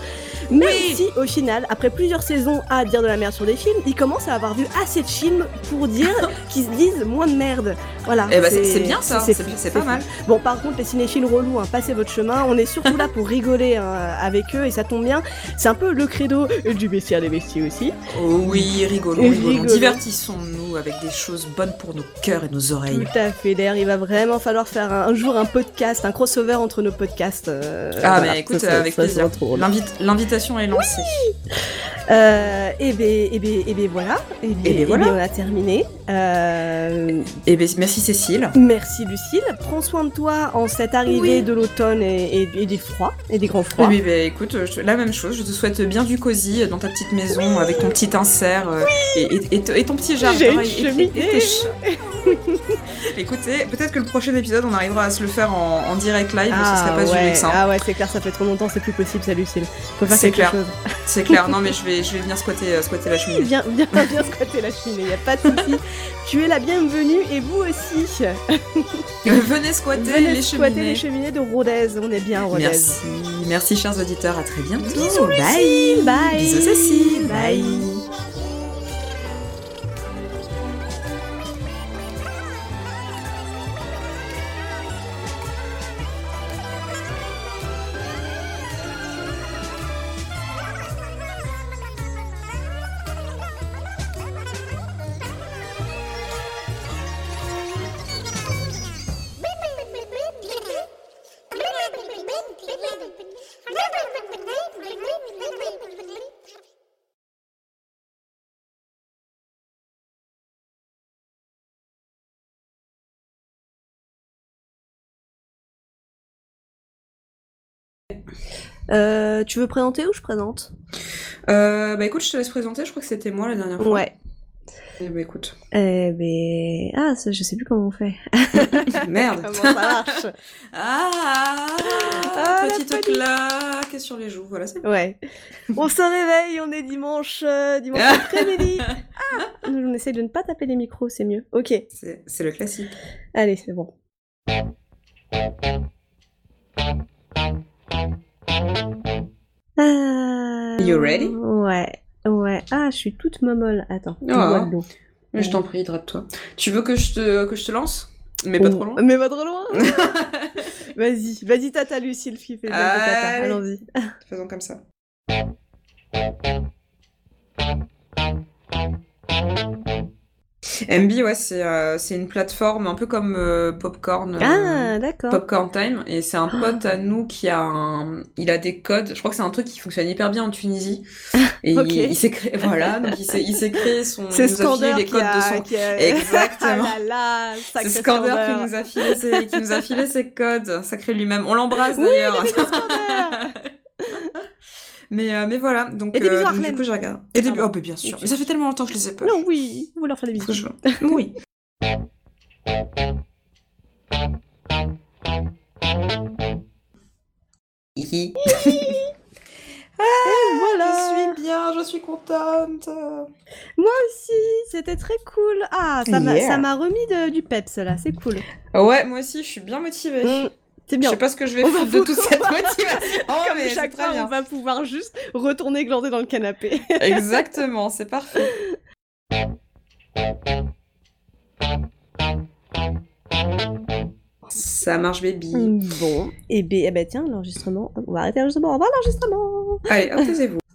Mais Oui. si, au final, après plusieurs saisons à dire de la merde sur des films, ils commencent à avoir vu assez de films pour dire *laughs* qu'ils se disent moins de merde. Voilà. Eh ben c'est bien ça, c'est pas mal. Bon, par contre, les cinéphiles relous, hein, passez votre chemin. On est surtout là pour rigoler hein, avec eux et ça tombe bien. C'est un peu le credo du bestiaire des bestiers aussi. Oh oui, rigolons, Et rigolons. rigolons. Divertissons-nous avec des choses bonnes pour nos cœurs et nos oreilles. Tout à fait. D'ailleurs, il va vraiment falloir faire un, un jour un podcast, un crossover entre nos podcasts. euh, Ah voilà, mais écoute, ça, avec ça plaisir. L'invite- L'invitation est lancée. Euh, et ben, et ben, et ben voilà. Et ben, Et ben et voilà. ben, on a terminé. Euh, Et ben, merci Cécile. merci Lucille. Prends soin de toi en cette arrivée Oui. de l'automne et, et- et des froids et des grands froids. Oui, bah, écoute, je- la même chose. Je te souhaite bien du cosy dans ta petite maison avec ton petit insert euh, et, ton petit jardin. J'ai une et- tes *laughs* Écoutez, peut-être que le prochain épisode, on arrivera à se le faire en, en direct live, ce serait pas ouais. du luxe, hein. ah ouais, c'est clair, ça fait trop longtemps, c'est plus possible, ça, Lucille. Faut faire quelque clair. chose. C'est clair, non *laughs* mais je vais, je vais venir squatter, euh, squatter la cheminée. Viens, viens, viens squatter la cheminée, y a pas de souci. *laughs* tu es la bienvenue et vous aussi. *laughs* Venez squatter Venez les squatter cheminées. les cheminées de Rodez. On est bien à Rodez. Merci, merci chers auditeurs, à très bientôt. Bisous, bye. Bye. Bisous Cécile, Bye. bye. Euh, tu veux présenter ou je présente? Euh, bah écoute, je te laisse présenter, je crois que c'était moi la dernière fois. Ouais. Eh bah écoute. Eh ben... Ah, ça, je sais plus comment on fait. *laughs* Merde. *laughs* Comment ça marche? *laughs* Ah, Ah, petite claque sur les joues, voilà c'est bon. Ouais. On se réveille, on est dimanche, euh, dimanche après-midi. Ah on essaie de ne pas taper les micros, c'est mieux. Ok, c'est le classique. allez, c'est bon. Ah, You ready? Ouais, ouais. Ah, je suis toute momolle. Attends, je Ah. bois de l'eau. Mais je t'en prie, hydrate-toi. Tu veux que je te, que je te lance? Mais pas Oh, trop loin Mais pas trop loin *laughs* Vas-y, vas-y, tata Lucille, qui fait. Allons-y. Faisons comme ça. MB, ouais, c'est euh, c'est une plateforme un peu comme euh, Popcorn. euh, Ah, d'accord. Popcorn Time et c'est un pote à nous qui a un il a des codes je crois que c'est un truc qui fonctionne hyper bien en Tunisie et *laughs* Ok. il, il s'est créé voilà donc il s'est créé son *laughs* C'est nous a filé Scander les codes a... de son qui a- *laughs* Exactement. Ah là là, c'est Scander qui nous a filé ses, qui nous a filé ses codes sacré lui-même on l'embrasse Oui, d'ailleurs. Mais euh, mais voilà donc, Et des euh, bisous, donc, du coup je regarde et des oh mais bien sûr mais ça fait tellement longtemps que je les ai pas Non, oui, vous leur faire des bisous. je- *laughs* oui Hihi. *laughs* Voilà. Je suis bien, je suis contente. Moi aussi, c'était très cool. Ah, ça m'a Yeah. ça m'a remis de- du peps là, c'est cool. Ouais, moi aussi, je suis bien motivée. Mm, C'est Je bien. sais pas ce que je vais On va faire de toute cette *laughs* motivation. Oh, Comme mais chaque fois, on va pouvoir juste retourner glander dans le canapé. *laughs* Exactement, c'est parfait. Ça marche, baby. bon, et ben, eh ben tiens, l'enregistrement. On va arrêter l'enregistrement. Au revoir l'enregistrement. Allez, taisez-vous. *laughs*